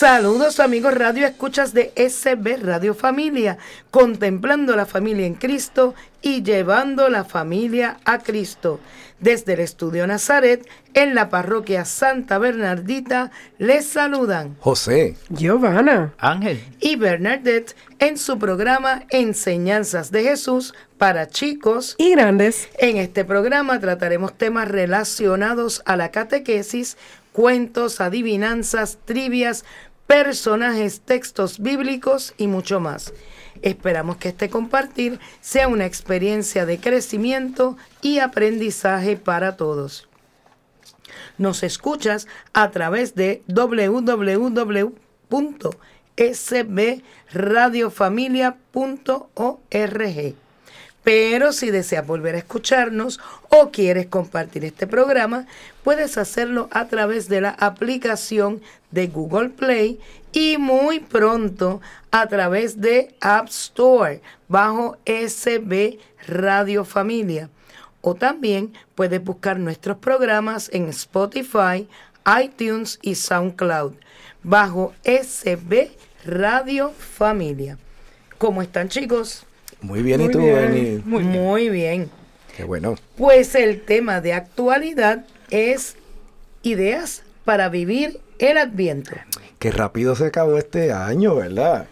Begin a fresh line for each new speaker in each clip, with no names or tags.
Saludos amigos Radio Escuchas de SB Radio Familia, contemplando la familia en Cristo y llevando la familia a Cristo. Desde el Estudio Nazaret, en la parroquia Santa Bernardita, les saludan
José,
Giovanna,
Ángel
y Bernadette en su programa Enseñanzas de Jesús para chicos
y grandes.
En este programa trataremos temas relacionados a la catequesis, cuentos, adivinanzas, trivias, personajes, textos bíblicos y mucho más. Esperamos que este compartir sea una experiencia de crecimiento y aprendizaje para todos. Nos escuchas a través de www.sbradiofamilia.org. Pero si deseas volver a escucharnos o quieres compartir este programa, puedes hacerlo a través de la aplicación de Google Play y muy pronto a través de App Store bajo SB Radio Familia. O también puedes buscar nuestros programas en Spotify, iTunes y SoundCloud bajo SB Radio Familia. ¿Cómo están chicos?
Muy bien, ¿y tú, Benny?
Muy, Muy bien.
Qué bueno.
Pues el tema de actualidad es ideas para vivir el Adviento.
Qué rápido se acabó este año, ¿verdad?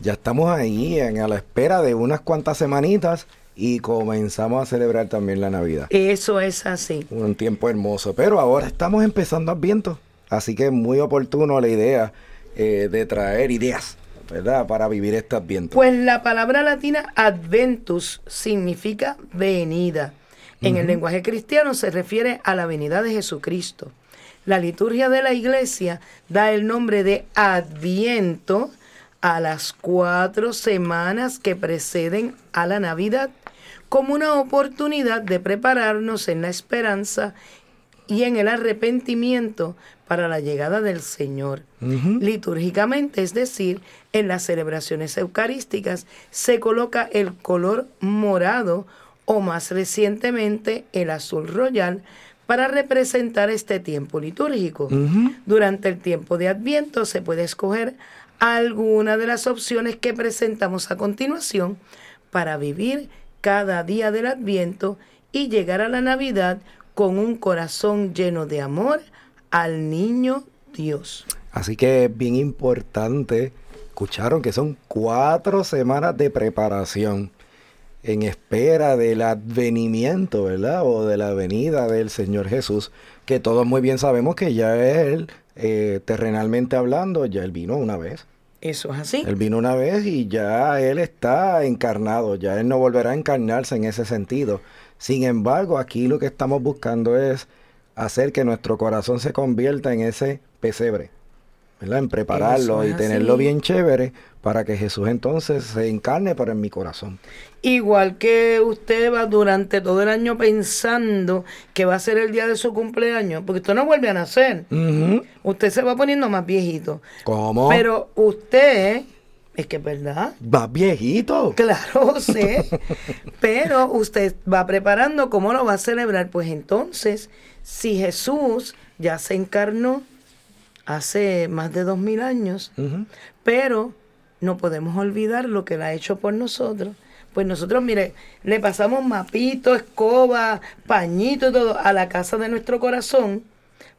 Ya estamos ahí en, a la espera de unas cuantas semanitas y comenzamos a celebrar también la Navidad.
Eso es así.
Un tiempo hermoso, pero ahora estamos empezando Adviento, así que es muy oportuno la idea eh, de traer ideas ¿verdad? Para vivir este adviento.
Pues la palabra latina adventus significa venida. En el lenguaje cristiano se refiere a la venida de Jesucristo. La liturgia de la iglesia da el nombre de adviento a las cuatro semanas que preceden a la Navidad como una oportunidad de prepararnos en la esperanza y en el arrepentimiento para la llegada del Señor. Litúrgicamente, es decir, en las celebraciones eucarísticas, se coloca el color morado o más recientemente el azul royal para representar este tiempo litúrgico. Durante el tiempo de Adviento se puede escoger alguna de las opciones que presentamos a continuación para vivir cada día del Adviento y llegar a la Navidad con un corazón lleno de amor al niño Dios.
Así que es bien importante, escucharon que son cuatro semanas de preparación en espera del advenimiento, ¿verdad? O de la venida del Señor Jesús, que todos muy bien sabemos que ya Él, eh, terrenalmente hablando, ya Él vino una vez.
Eso es así.
Él vino una vez y ya Él está encarnado, ya Él no volverá a encarnarse en ese sentido. Sin embargo, aquí lo que estamos buscando es hacer que nuestro corazón se convierta en ese pesebre, ¿verdad? En prepararlo y tenerlo bien chévere para que Jesús entonces se encarne pero en mi corazón.
Igual que usted va durante todo el año pensando que va a ser el día de su cumpleaños, porque usted no vuelve a nacer. Usted se va poniendo más viejito.
¿Cómo?
Pero usted es que es verdad.
Va viejito.
Claro, sé. Pero usted va preparando cómo lo va a celebrar. Pues entonces, si Jesús ya se encarnó hace más de dos mil años, pero no podemos olvidar lo que él ha hecho por nosotros. Pues nosotros, mire, le pasamos mapito, escoba, pañito y todo a la casa de nuestro corazón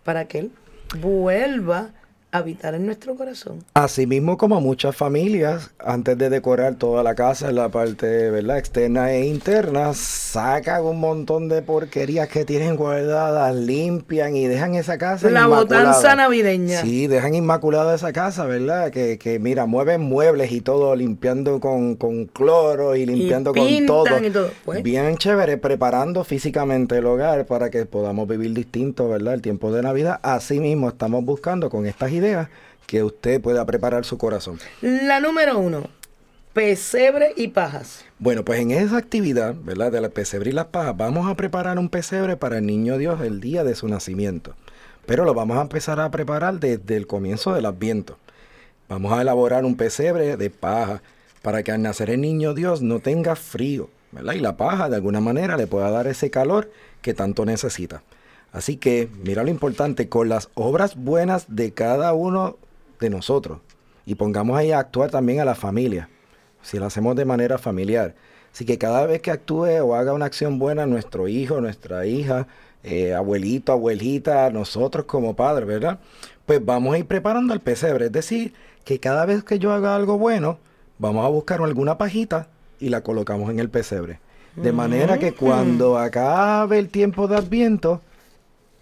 para que él vuelva habitar en nuestro corazón.
Asimismo como muchas familias, antes de decorar toda la casa, en la parte ¿verdad? externa e interna, sacan un montón de porquerías que tienen guardadas, limpian y dejan esa casa
La botanza navideña.
Sí, dejan inmaculada esa casa, ¿verdad? Que, que mira, mueven muebles y todo, limpiando con, con cloro y limpiando con todo. todo. Pues. Bien chévere, preparando físicamente el hogar para que podamos vivir distinto, ¿verdad? El tiempo de Navidad. Asimismo, estamos buscando con estas ideas que usted pueda preparar su corazón.
La número uno, pesebre y pajas.
Bueno, pues en esa actividad, ¿verdad? De la pesebre y las pajas, vamos a preparar un pesebre para el niño Dios el día de su nacimiento. Pero lo vamos a empezar a preparar desde el comienzo del Adviento. Vamos a elaborar un pesebre de paja para que al nacer el niño Dios no tenga frío, ¿verdad? Y la paja de alguna manera le pueda dar ese calor que tanto necesita. Así que, mira lo importante, con las obras buenas de cada uno de nosotros. Y pongamos ahí a actuar también a la familia si lo hacemos de manera familiar. Así que cada vez que actúe o haga una acción buena nuestro hijo, nuestra hija, eh, abuelito, abuelita, nosotros como padres, ¿verdad? Pues vamos a ir preparando el pesebre. Es decir, que cada vez que yo haga algo bueno, vamos a buscar alguna pajita y la colocamos en el pesebre. De manera que cuando acabe el tiempo de Adviento,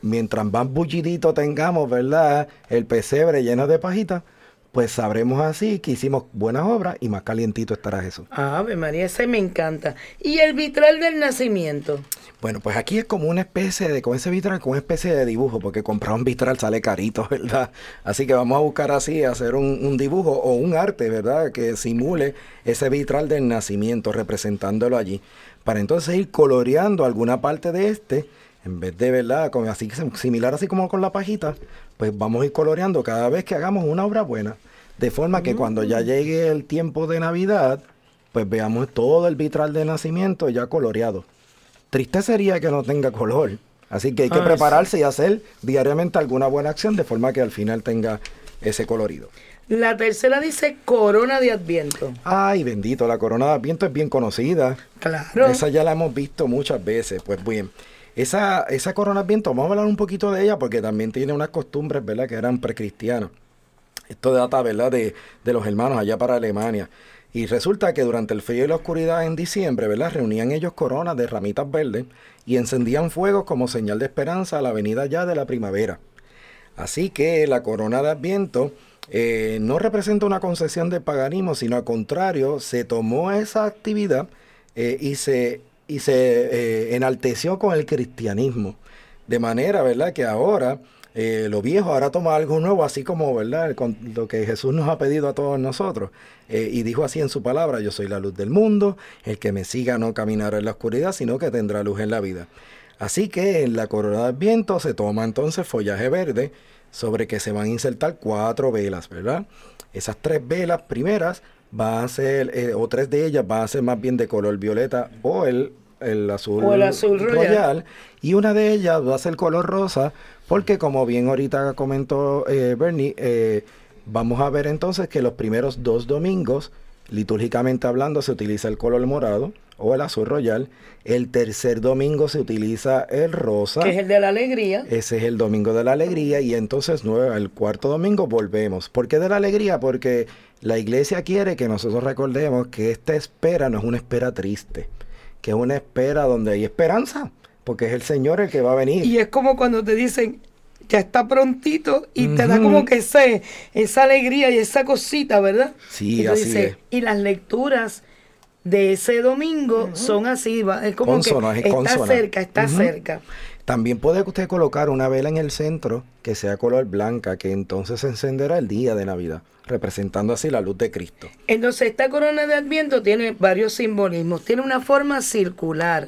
mientras más bullidito tengamos, ¿verdad? El pesebre lleno de pajitas, pues sabremos así que hicimos buenas obras y más calientito estará Jesús.
Ave María, ese me encanta. ¿Y el vitral del nacimiento?
Bueno, pues aquí es como una especie de, con ese vitral, como una especie de dibujo, porque comprar un vitral sale carito, ¿verdad? Así que vamos a buscar así, hacer un, un dibujo o un arte, ¿verdad? Que simule ese vitral del nacimiento, representándolo allí, para entonces ir coloreando alguna parte de este en vez de, ¿verdad? Con, así, similar así como con la pajita, pues vamos a ir coloreando cada vez que hagamos una obra buena. De forma que cuando ya llegue el tiempo de Navidad, pues veamos todo el vitral de nacimiento ya coloreado. Triste sería que no tenga color. Así que hay que prepararse y hacer diariamente alguna buena acción de forma que al final tenga ese colorido.
La tercera dice corona de Adviento.
Ay, bendito, la corona de Adviento es bien conocida.
Claro.
Esa ya la hemos visto muchas veces. Pues bien, esa, esa corona Adviento, vamos a hablar un poquito de ella porque también tiene unas costumbres, ¿verdad?, que eran precristianas. Esto data, ¿verdad?, de, de los hermanos allá para Alemania. Y resulta que durante el frío y la oscuridad en diciembre, ¿verdad? Reunían ellos coronas de ramitas verdes y encendían fuegos como señal de esperanza a la venida ya de la primavera. Así que la corona de Adviento eh, no representa una concesión de paganismo, sino al contrario, se tomó esa actividad eh, y se y se eh, enalteció con el cristianismo. De manera, ¿verdad? Que ahora eh, lo viejo ahora toma algo nuevo, así como, ¿verdad? Con lo que Jesús nos ha pedido a todos nosotros. Eh, y dijo así en su palabra, yo soy la luz del mundo, el que me siga no caminará en la oscuridad, sino que tendrá luz en la vida. Así que en la corona del viento se toma entonces follaje verde sobre que se van a insertar cuatro velas, ¿verdad? Esas tres velas primeras van a ser, o tres de ellas van a ser más bien de color violeta o el el azul,
o el azul royal.
y una de ellas va a ser color rosa porque como bien ahorita comentó eh, Bernie eh, vamos a ver entonces que los primeros dos domingos litúrgicamente hablando se utiliza el color morado o el azul royal. El tercer domingo se utiliza el rosa.
Que es el de la alegría.
Ese es el domingo de la alegría. Y entonces el cuarto domingo volvemos. ¿Por qué de la alegría? Porque la iglesia quiere que nosotros recordemos que esta espera no es una espera triste que es una espera donde hay esperanza, porque es el Señor el que va a venir.
Y es como cuando te dicen, ya está prontito y te da como que ese, esa alegría y esa cosita, ¿verdad?
Sí, así es.
Y las lecturas de ese domingo son así, es como que está cerca, está cerca.
También puede usted colocar una vela en el centro que sea color blanca, que entonces se encenderá el día de Navidad, representando así la luz de Cristo.
Entonces esta corona de Adviento tiene varios simbolismos, tiene una forma circular.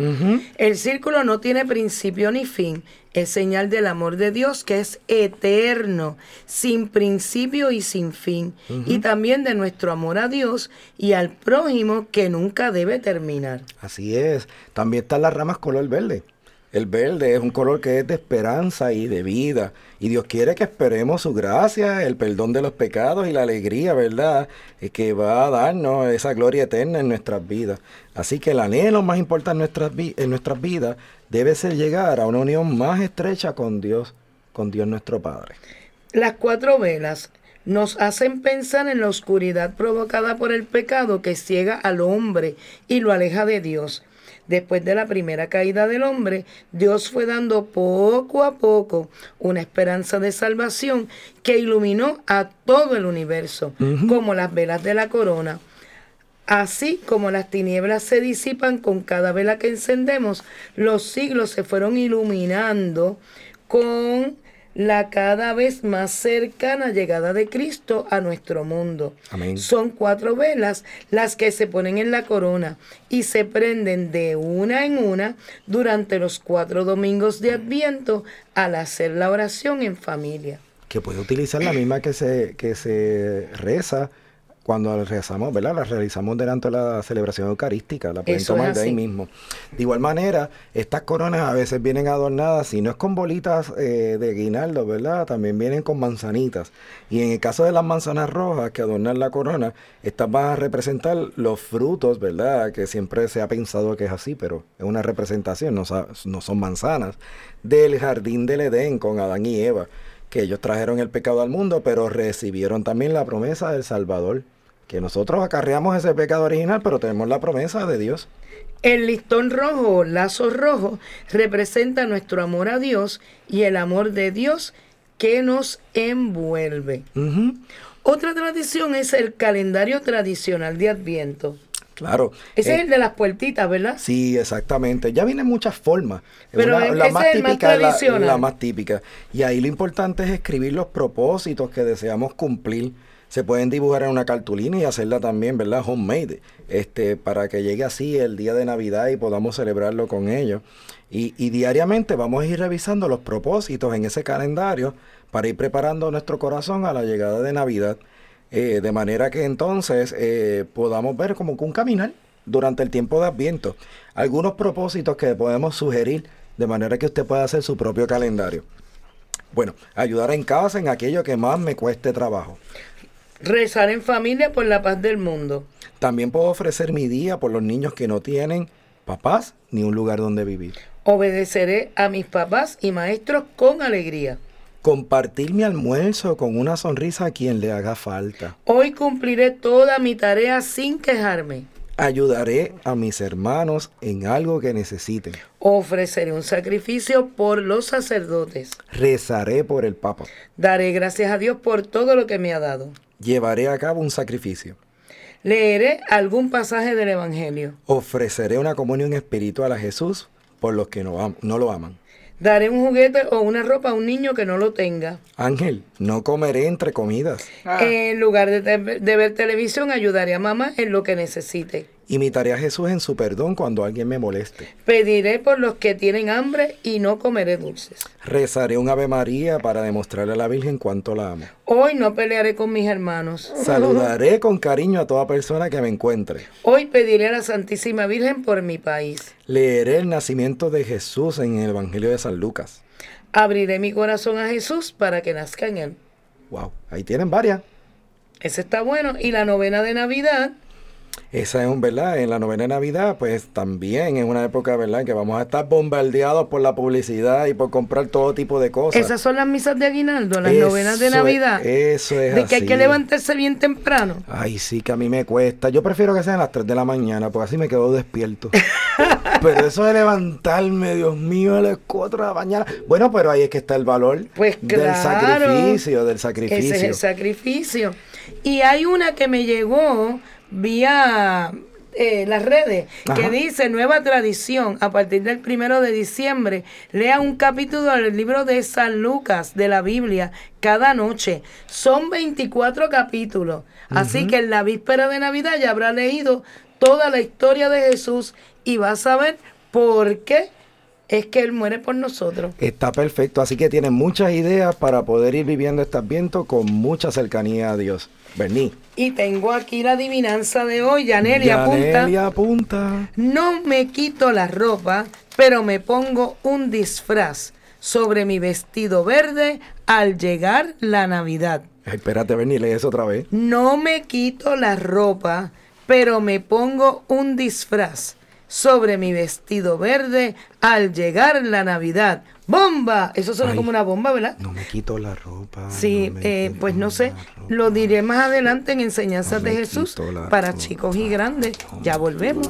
El círculo no tiene principio ni fin, es señal del amor de Dios que es eterno, sin principio y sin fin, y también de nuestro amor a Dios y al prójimo que nunca debe terminar.
Así es, también están las ramas color verde. El verde es un color que es de esperanza y de vida. Y Dios quiere que esperemos su gracia, el perdón de los pecados y la alegría, ¿verdad? Que va a darnos esa gloria eterna en nuestras vidas. Así que el anhelo más importante en nuestras, en nuestras vidas debe ser llegar a una unión más estrecha con Dios, con Dios nuestro Padre.
Las cuatro velas nos hacen pensar en la oscuridad provocada por el pecado que ciega al hombre y lo aleja de Dios después de la primera caída del hombre, Dios fue dando poco a poco una esperanza de salvación que iluminó a todo el universo, como las velas de la corona. Así como las tinieblas se disipan con cada vela que encendemos, los siglos se fueron iluminando con la cada vez más cercana llegada de Cristo a nuestro mundo.
Amén.
Son cuatro velas las que se ponen en la corona y se prenden de una en una durante los cuatro domingos de Adviento al hacer la oración en familia.
Que puede utilizar la misma que se, que se reza cuando rezamos, ¿verdad? La realizamos delante de la celebración eucarística, la pueden
Eso
tomar de ahí mismo. De igual manera, estas coronas a veces vienen adornadas, si no es con bolitas eh, de guinaldo, ¿verdad? También vienen con manzanitas. Y en el caso de las manzanas rojas que adornan la corona, estas van a representar los frutos, ¿verdad? Que siempre se ha pensado que es así, pero es una representación, no son manzanas, del jardín del Edén con Adán y Eva que ellos trajeron el pecado al mundo, pero recibieron también la promesa del Salvador. Que nosotros acarreamos ese pecado original, pero tenemos la promesa de Dios.
El listón rojo o lazo rojo representa nuestro amor a Dios y el amor de Dios que nos envuelve. Otra tradición es el calendario tradicional de Adviento.
Claro.
Ese
Eh,
es el de las puertitas, ¿verdad?
Sí, exactamente. Ya vienen muchas formas.
Pero
Una- la más
el más
típica es la-
tradicional.
la más típica. Y ahí lo importante es escribir los propósitos que deseamos cumplir. Se pueden dibujar en una cartulina y hacerla también, ¿verdad? Homemade. Este, para que llegue así el día de Navidad y podamos celebrarlo con ellos. Y, diariamente vamos a ir revisando los propósitos en ese calendario para ir preparando nuestro corazón a la llegada de Navidad. Eh, de manera que entonces eh, podamos ver como que un caminar durante el tiempo de Adviento. Algunos propósitos que podemos sugerir de manera que usted pueda hacer su propio calendario. Bueno, ayudar en casa en aquello que más me cueste trabajo.
Rezar en familia por la paz del mundo.
También puedo ofrecer mi día por los niños que no tienen papás ni un lugar donde vivir.
Obedeceré a mis papás y maestros con alegría.
Compartir mi almuerzo con una sonrisa a quien le haga falta.
Hoy cumpliré toda mi tarea sin quejarme.
Ayudaré a mis hermanos en algo que necesiten.
Ofreceré un sacrificio por los sacerdotes.
Rezaré por el Papa.
Daré gracias a Dios por todo lo que me ha dado.
Llevaré a cabo un sacrificio.
Leeré algún pasaje del Evangelio.
Ofreceré una comunión espiritual a Jesús por los que no, am- no lo aman.
Daré un juguete o una ropa a un niño que no lo tenga.
Ángel, no comeré entre comidas.
En lugar de, te- de ver televisión, ayudaré a mamá en lo que necesite.
Imitaré a Jesús en su perdón cuando alguien me moleste.
Pediré por los que tienen hambre y no comeré dulces.
Rezaré un Ave María para demostrarle a la Virgen cuánto la amo.
Hoy no pelearé con mis hermanos.
Saludaré con cariño a toda persona que me encuentre.
Hoy pediré a la Santísima Virgen por mi país.
Leeré el nacimiento de Jesús en el Evangelio de San Lucas.
Abriré mi corazón a Jesús para que nazca en él.
Wow, ahí tienen varias.
Ese está bueno. Y la novena de Navidad,
Esa es un, ¿verdad? En la novena de Navidad, pues también es una época, ¿verdad? Que vamos a estar bombardeados por la publicidad y por comprar todo tipo de cosas.
esas son las misas de aguinaldo, las
Eso
novenas de
es-
Navidad.
eso es
De que hay que levantarse bien temprano.
Ay, sí, que a mí me cuesta. Yo prefiero que sean las 3 de la mañana, porque así me quedo despierto. pero eso de levantarme, Dios mío, a las 4 de la mañana. Bueno, pero ahí es que está el valor
Pues
del sacrificio, del sacrificio.
Ese es el sacrificio. Y hay una que me llegó vía eh, las redes, que dice nueva tradición, a partir del primero de diciembre, lea un capítulo del libro de San Lucas de la Biblia cada noche. Son 24 capítulos. Así que en la víspera de Navidad ya habrá leído toda la historia de Jesús y va a saber por qué es que Él muere por nosotros.
Está perfecto, así que tienen muchas ideas para poder ir viviendo este adviento con mucha cercanía a Dios. Berní.
Y tengo aquí la adivinanza de hoy, Yaneli, apunta.
Apunta.
No me quito la ropa, pero me pongo un disfraz sobre mi vestido verde al llegar la Navidad.
Espérate, Berní, lee eso otra vez.
No me quito la ropa, pero me pongo un disfraz sobre mi vestido verde al llegar la Navidad. ¡Bomba! Eso suena
Ay.
como una bomba, ¿verdad?
No me quito la ropa.
Sí,
no
eh, pues no sé, lo diré más adelante en Enseñanzas
No
de Jesús para
ropa.
chicos y grandes. Ya volvemos.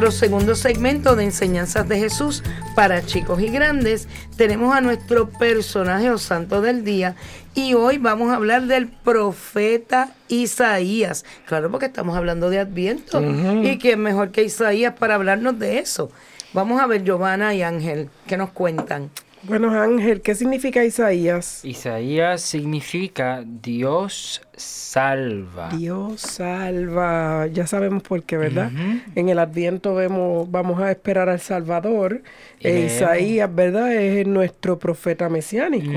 Nuestro segundo segmento de enseñanzas de Jesús para chicos y grandes, tenemos a nuestro personaje o santo del día. Y hoy vamos a hablar del profeta Isaías. Claro, porque estamos hablando de Adviento. Y quién mejor que Isaías para hablarnos de eso. Vamos a ver, Giovanna y Ángel, ¿qué nos cuentan?
Bueno, Ángel, ¿qué significa Isaías?
Isaías significa Dios salva.
Dios salva. Ya sabemos por qué, ¿verdad? En el Adviento vemos, vamos a esperar al Salvador. Isaías, ¿verdad? Es nuestro profeta mesiánico.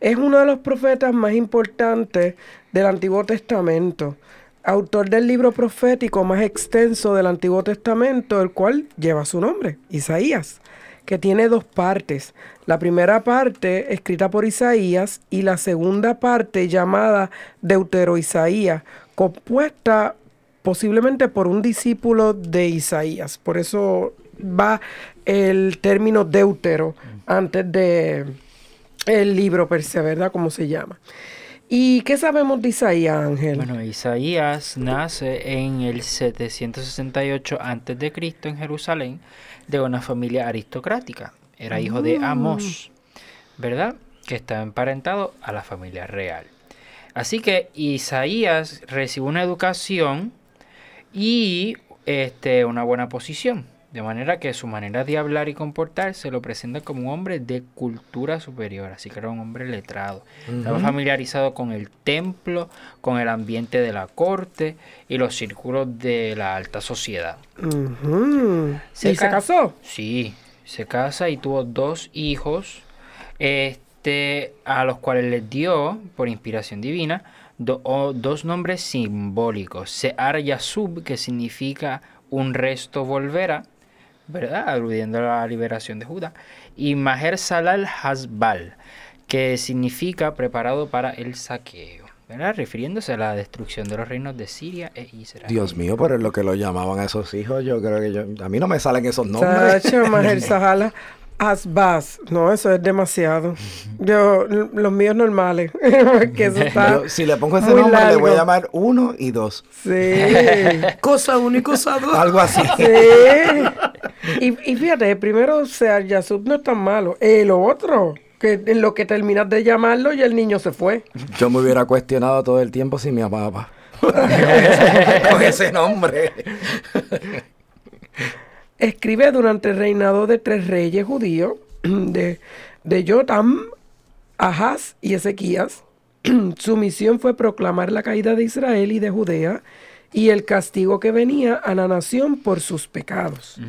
Es uno de los profetas más importantes del Antiguo Testamento. Autor del libro profético más extenso del Antiguo Testamento, el cual lleva su nombre, Isaías, que tiene dos partes. La primera parte escrita por Isaías y la segunda parte llamada Deutero-Isaías, compuesta posiblemente por un discípulo de Isaías. Por eso va el término deutero antes de el libro per se, ¿verdad? Como se llama. ¿Y qué sabemos de Isaías, Ángel?
Bueno, Isaías nace en el 768 a.C. en Jerusalén de una familia aristocrática. Era hijo de Amós, ¿verdad? Que estaba emparentado a la familia real. Así que Isaías recibe una educación y este, una buena posición. De manera que su manera de hablar y comportarse lo presenta como un hombre de cultura superior. Así que era un hombre letrado. Estaba familiarizado con el templo, con el ambiente de la corte y los círculos de la alta sociedad. Se
¿Y se
ca-
casó?
Sí, se casa y tuvo dos hijos, este, a los cuales les dio, por inspiración divina, do- o- dos nombres simbólicos. Sear Yasub, que significa un resto volverá, ¿verdad? Aludiendo a la liberación de Judá. Y Maher Salal Hasbal, que significa preparado para el saqueo, ¿verdad? Refiriéndose a la destrucción de los reinos de Siria e Israel.
Dios mío, pero es lo que lo llamaban a esos hijos. Yo creo que yo, a mí no me salen esos nombres.
Sacha, Maher Sahala, Asbaz. No, eso es demasiado. Yo, los míos normales. que eso está.
Yo, si le pongo ese nombre, le voy a llamar uno y dos.
Sí.
Cosa uno y cosa dos.
Algo así.
Sí. Y, y fíjate, el primero, o sea, Yasub no es tan malo. El otro, que en lo que terminas de llamarlo, ya el niño se fue.
Yo me hubiera cuestionado todo el tiempo si me amaba. Con ese nombre.
Escribe durante el reinado de tres reyes judíos, de, de Jotam, Ahaz y Ezequías. Su misión fue proclamar la caída de Israel y de Judea y el castigo que venía a la nación por sus pecados.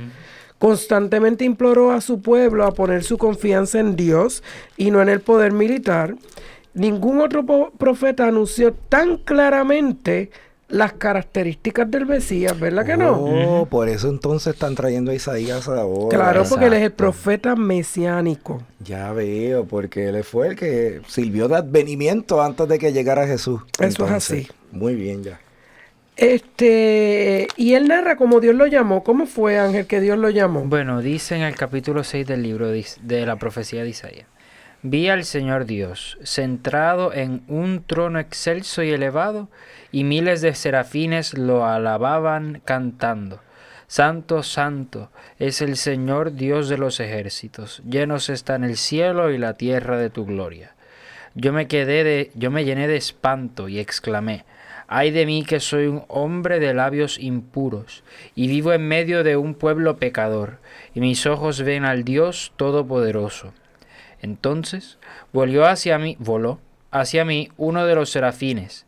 Constantemente imploró a su pueblo a poner su confianza en Dios y no en el poder militar. Ningún otro profeta anunció tan claramente las características del Mesías, ¿verdad que no?
Oh, por eso entonces están trayendo a Isaías ahora.
Claro, porque él es el profeta mesiánico.
Ya veo, porque él fue el que sirvió de advenimiento antes de que llegara Jesús.
Eso es así.
Muy bien, ya.
Este, y él narra cómo Dios lo llamó. ¿Cómo fue, Ángel, que Dios lo llamó?
Bueno, dice en el capítulo 6 del libro de la profecía de Isaías. Vi al Señor Dios, centrado en un trono excelso y elevado, y miles de serafines lo alababan cantando. Santo, santo, es el Señor Dios de los ejércitos, llenos están el cielo y la tierra de tu gloria. Yo me quedé de, yo me llené de espanto y exclamé, ay de mí que soy un hombre de labios impuros, y vivo en medio de un pueblo pecador, y mis ojos ven al Dios Todopoderoso. Entonces volvió hacia mí, voló hacia mí uno de los serafines,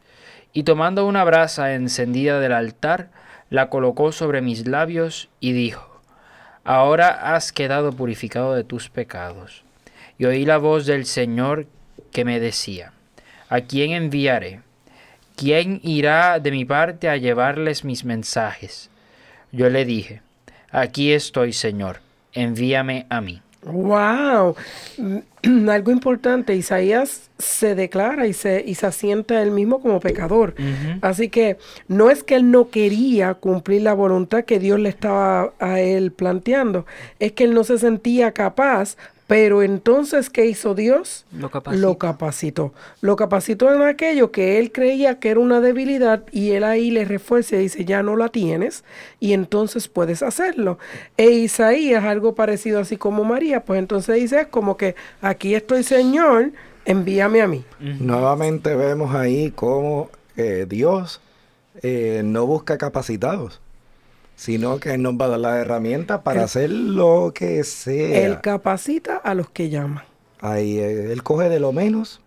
Y tomando una brasa encendida del altar, la colocó sobre mis labios y dijo, Ahora has quedado purificado de tus pecados. Y oí la voz del Señor que me decía, ¿A quién enviaré? ¿Quién irá de mi parte a llevarles mis mensajes? Yo le dije, Aquí estoy, Señor, envíame a mí.
Wow, Mm, algo importante, Isaías se declara y se, y se asienta él mismo como pecador. Así que no es que él no quería cumplir la voluntad que Dios le estaba a él planteando, es que él no se sentía capaz pero entonces, ¿qué hizo Dios?
Lo capacitó.
Lo capacitó. Lo capacitó en aquello que él creía que era una debilidad y él ahí le refuerza y dice, ya no la tienes y entonces puedes hacerlo. E Isaías, algo parecido así como María, pues entonces dice, es como que aquí estoy Señor, envíame a mí.
Nuevamente vemos ahí cómo eh, Dios eh, no busca capacitados sino que Él nos va a dar las herramientas para
Él-
hacer lo que sea.
Él capacita a los que llama.
Ahí eh, Él coge de lo menos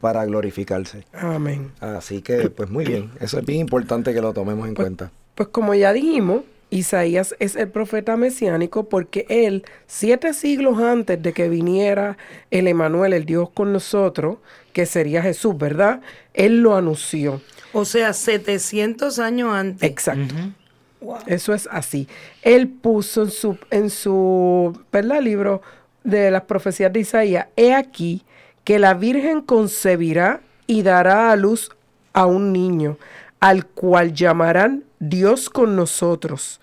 para glorificarse.
Amén.
Así que, pues muy bien. Eso es bien importante que lo tomemos en
Pues-
cuenta.
Pues como ya dijimos, Isaías es el profeta mesiánico porque él, siete siglos antes de que viniera el Emanuel, el Dios con nosotros, que sería Jesús, ¿verdad? Él lo anunció.
O sea, 700 años antes.
Exacto. Eso es así. Él puso en su, en su ¿verdad? libro de las profecías de Isaías, he aquí que la Virgen concebirá y dará a luz a un niño, al cual llamarán Dios con nosotros.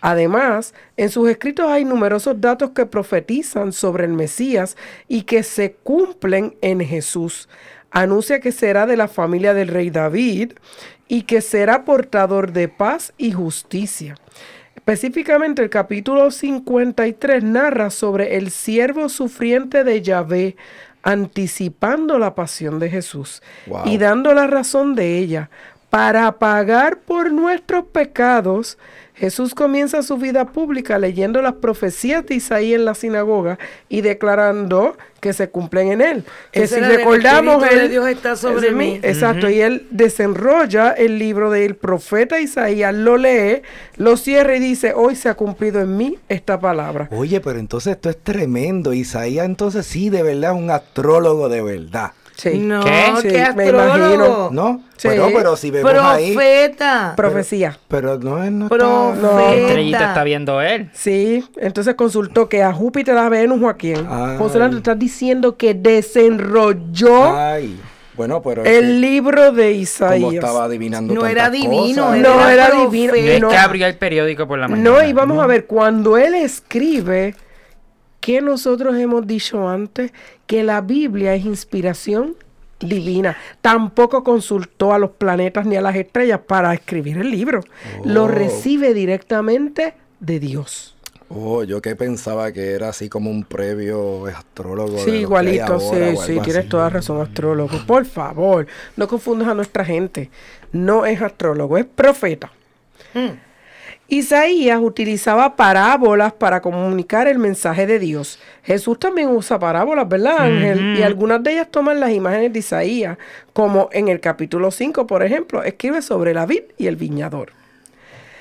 Además, en sus escritos hay numerosos datos que profetizan sobre el Mesías y que se cumplen en Jesús. Anuncia que será de la familia del rey David y que será portador de paz y justicia. Específicamente el capítulo 53 narra sobre el siervo sufriente de Yahvé, anticipando la pasión de Jesús
Wow.
y dando la razón de ella. Para pagar por nuestros pecados, Jesús comienza su vida pública leyendo las profecías de Isaías en la sinagoga y declarando que se cumplen en él. Que
Ese
si recordamos,
de
él-
Dios está sobre mí.
Exacto, y él desenrolla el libro del profeta Isaías, lo lee, lo cierra y dice, hoy se ha cumplido en mí esta palabra.
Oye, pero entonces esto es tremendo. Isaías entonces sí, de verdad, es un astrólogo de verdad.
Sí.
No,
¿Qué?
Sí,
qué
me imagino.
¿No?
Sí.
Pero, pero si vemos ahí...
Profeta.
Profecía.
Pero no es... No está-
Profeta.
¿Qué estrellita está viendo él?
Sí, entonces consultó que a Júpiter, a Venus o a quién. Por lo estás diciendo que desenrolló
Ay, bueno, pero...
el
que
libro de
como
Isaías.
estaba adivinando
No era divino,
cosas.
No, era
profeta.
divino.
No es
No.
que abrió el periódico por la mañana.
No, y vamos a ver, cuando él escribe, ¿qué nosotros hemos dicho antes? Que la Biblia es inspiración divina. Tampoco consultó a los planetas ni a las estrellas para escribir el libro. Lo
Oh.
recibe directamente de Dios.
Oh, yo que pensaba que era así como un previo astrólogo.
Sí,
que
igualito, sí, sí, tienes
así.
toda razón, astrólogo. Por favor, no confundas a nuestra gente. No es astrólogo, es profeta.
Mm.
Isaías utilizaba parábolas para comunicar el mensaje de Dios. Jesús también usa parábolas, ¿verdad, Ángel? Y algunas de ellas toman las imágenes de Isaías, como en el capítulo 5, por ejemplo, escribe sobre la vid y el viñador.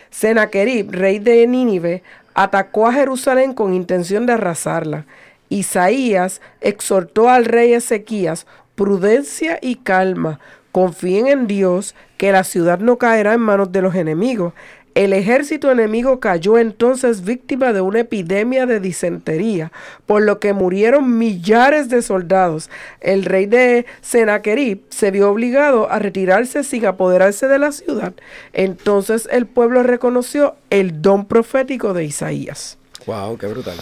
Sennacherib, rey de Nínive, atacó a Jerusalén con intención de arrasarla. Isaías exhortó al rey Ezequías prudencia y calma. Confíen en Dios que la ciudad no caerá en manos de los enemigos. El ejército enemigo cayó entonces víctima de una epidemia de disentería, por lo que murieron millares de soldados. El rey de Sennacherib se vio obligado a retirarse sin apoderarse de la ciudad. Entonces el pueblo reconoció el don profético de Isaías.
Wow, qué brutal.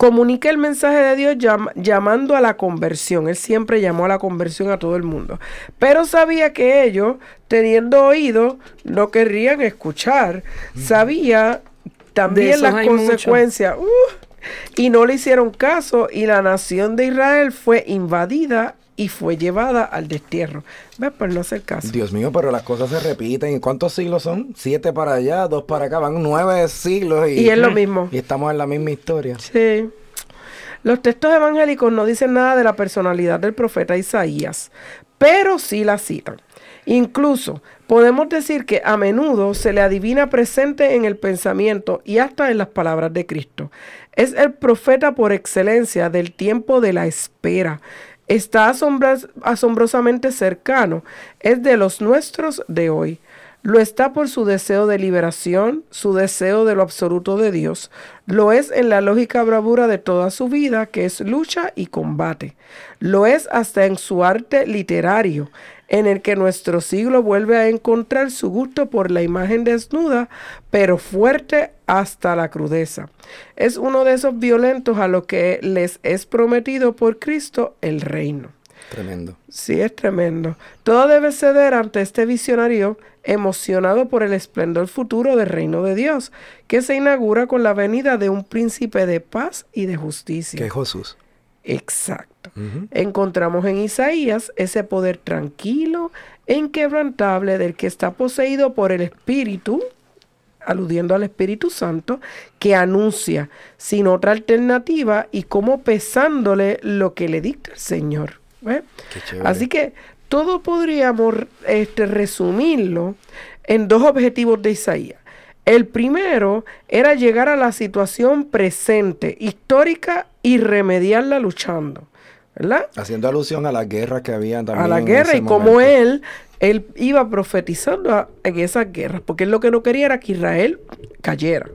Comunica el mensaje de Dios llam- llamando a la conversión. Él siempre llamó a la conversión a todo el mundo. Pero sabía que ellos, teniendo oído, no querrían escuchar. Sabía también las consecuencias. Uh, y no le hicieron caso y la nación de Israel fue invadida y fue llevada al destierro. ¿Ves? Por no hacer caso.
Dios mío, pero las cosas se repiten. ¿Y cuántos siglos son? Siete para allá, dos para acá. Van nueve siglos y,
Y es lo mismo.
y estamos en la misma historia.
Sí. Los textos evangélicos no dicen nada de la personalidad del profeta Isaías, pero sí la citan. Incluso podemos decir que a menudo se le adivina presente en el pensamiento y hasta en las palabras de Cristo. Es el profeta por excelencia del tiempo de la espera. Está asombrosamente cercano. Es de los nuestros de hoy. Lo está por su deseo de liberación, su deseo de lo absoluto de Dios. Lo es en la lógica bravura de toda su vida, que es lucha y combate. Lo es hasta en su arte literario, en el que nuestro siglo vuelve a encontrar su gusto por la imagen desnuda, pero fuerte hasta la crudeza. Es uno de esos violentos a los que les es prometido por Cristo el reino.
Tremendo.
Sí, es tremendo. Todo debe ceder ante este visionario emocionado por el esplendor futuro del reino de Dios, que se inaugura con la venida de un príncipe de paz y de justicia.
Que es Jesús.
Exacto. Encontramos en Isaías ese poder tranquilo e inquebrantable del que está poseído por el Espíritu, aludiendo al Espíritu Santo, que anuncia sin otra alternativa y como pesándole lo que le dicta el Señor. Así que todo podríamos este, resumirlo en dos objetivos de Isaías. El primero era llegar a la situación presente, histórica, y remediarla luchando. ¿Verdad?
Haciendo alusión a la guerra que había también.
a la guerra y como él, él iba profetizando en esas guerras, porque él lo que no quería era que Israel cayera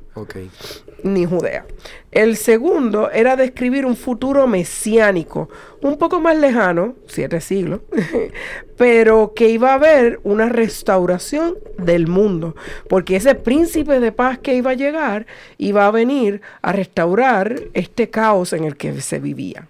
ni Judea. El segundo era describir un futuro mesiánico, un poco más lejano, siete siglos, pero que iba a haber una restauración del mundo, porque ese príncipe de paz que iba a llegar iba a venir a restaurar este caos en el que se vivía.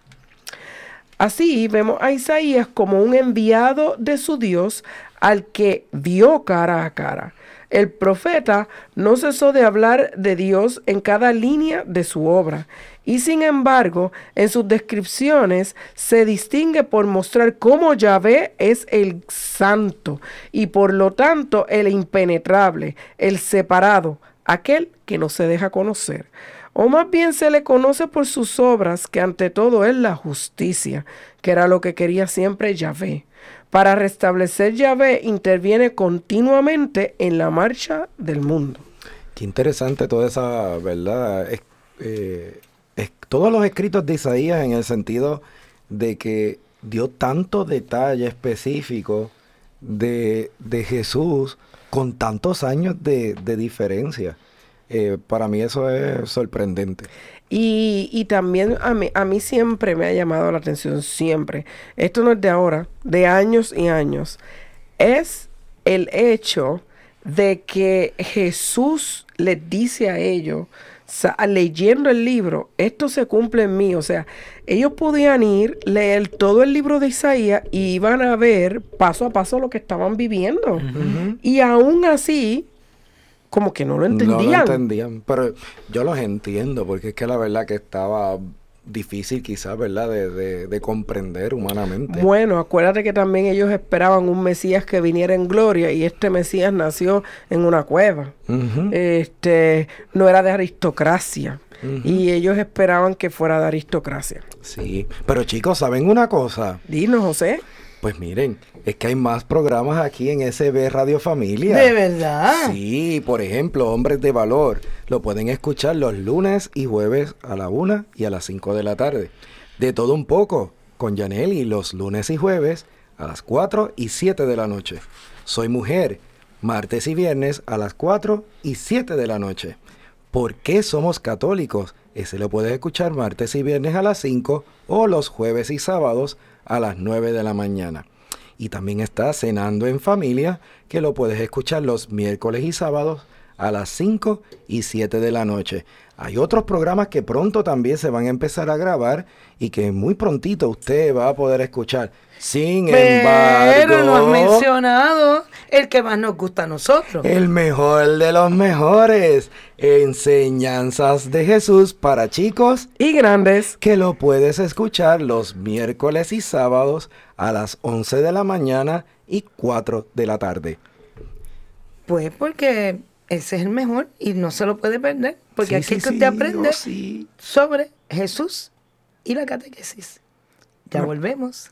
Así vemos a Isaías como un enviado de su Dios al que vio cara a cara. El profeta no cesó de hablar de Dios en cada línea de su obra y sin embargo en sus descripciones se distingue por mostrar cómo Yahvé es el santo y por lo tanto el impenetrable, el separado, aquel que no se deja conocer. O más bien se le conoce por sus obras, que ante todo es la justicia, que era lo que quería siempre Yahvé. Para restablecer Yahvé interviene continuamente en la marcha del mundo.
Qué interesante toda esa, ¿verdad? Eh, todos los escritos de Isaías en el sentido de que dio tanto detalle específico de, de Jesús con tantos años de, de diferencia. Eh, para mí eso es sorprendente.
Y, y también a mí, a mí siempre me ha llamado la atención, siempre. Esto no es de ahora, de años y años. Es el hecho de que Jesús les dice a ellos, sa- leyendo el libro, esto se cumple en mí. O sea, ellos podían ir, leer todo el libro de Isaías y iban a ver paso a paso lo que estaban viviendo. Y aún así, como que no lo entendían.
No lo entendían, pero yo los entiendo, porque es que la verdad que estaba difícil quizás, ¿verdad? De, de- de comprender humanamente.
Bueno, acuérdate que también ellos esperaban un Mesías que viniera en gloria y este Mesías nació en una cueva. Este no era de aristocracia y ellos esperaban que fuera de aristocracia.
Sí, pero chicos, ¿saben una cosa?
Dinos, José.
Pues miren, es que hay más programas aquí en SB Radio Familia.
De verdad.
Sí, por ejemplo, Hombres de Valor. Lo pueden escuchar los lunes y jueves a la 1 y a las 5 de la tarde. De todo un poco, con Yaneli los lunes y jueves a las 4 y 7 de la noche. Soy mujer, martes y viernes a las 4 y 7 de la noche. ¿Por qué somos católicos? Ese lo puedes escuchar martes y viernes a las 5 o los jueves y sábados a las 9 de la mañana. Y también está Cenando en Familia, que lo puedes escuchar los miércoles y sábados a las 5 y 7 de la noche. Hay otros programas que pronto también se van a empezar a grabar y que muy prontito usted va a poder escuchar. Sin
Pero no has
embargo,
mencionado el que más nos gusta a nosotros.
el mejor de los mejores, Enseñanzas de Jesús para chicos
Y grandes.
que lo puedes escuchar los miércoles y sábados a las 11 de la mañana y 4 de la tarde.
Pues porque ese es el mejor y no se lo puede perder. Porque
Sí,
aquí
sí,
es que
sí,
usted aprende
oh,
sobre Jesús y la catequesis. Ya volvemos.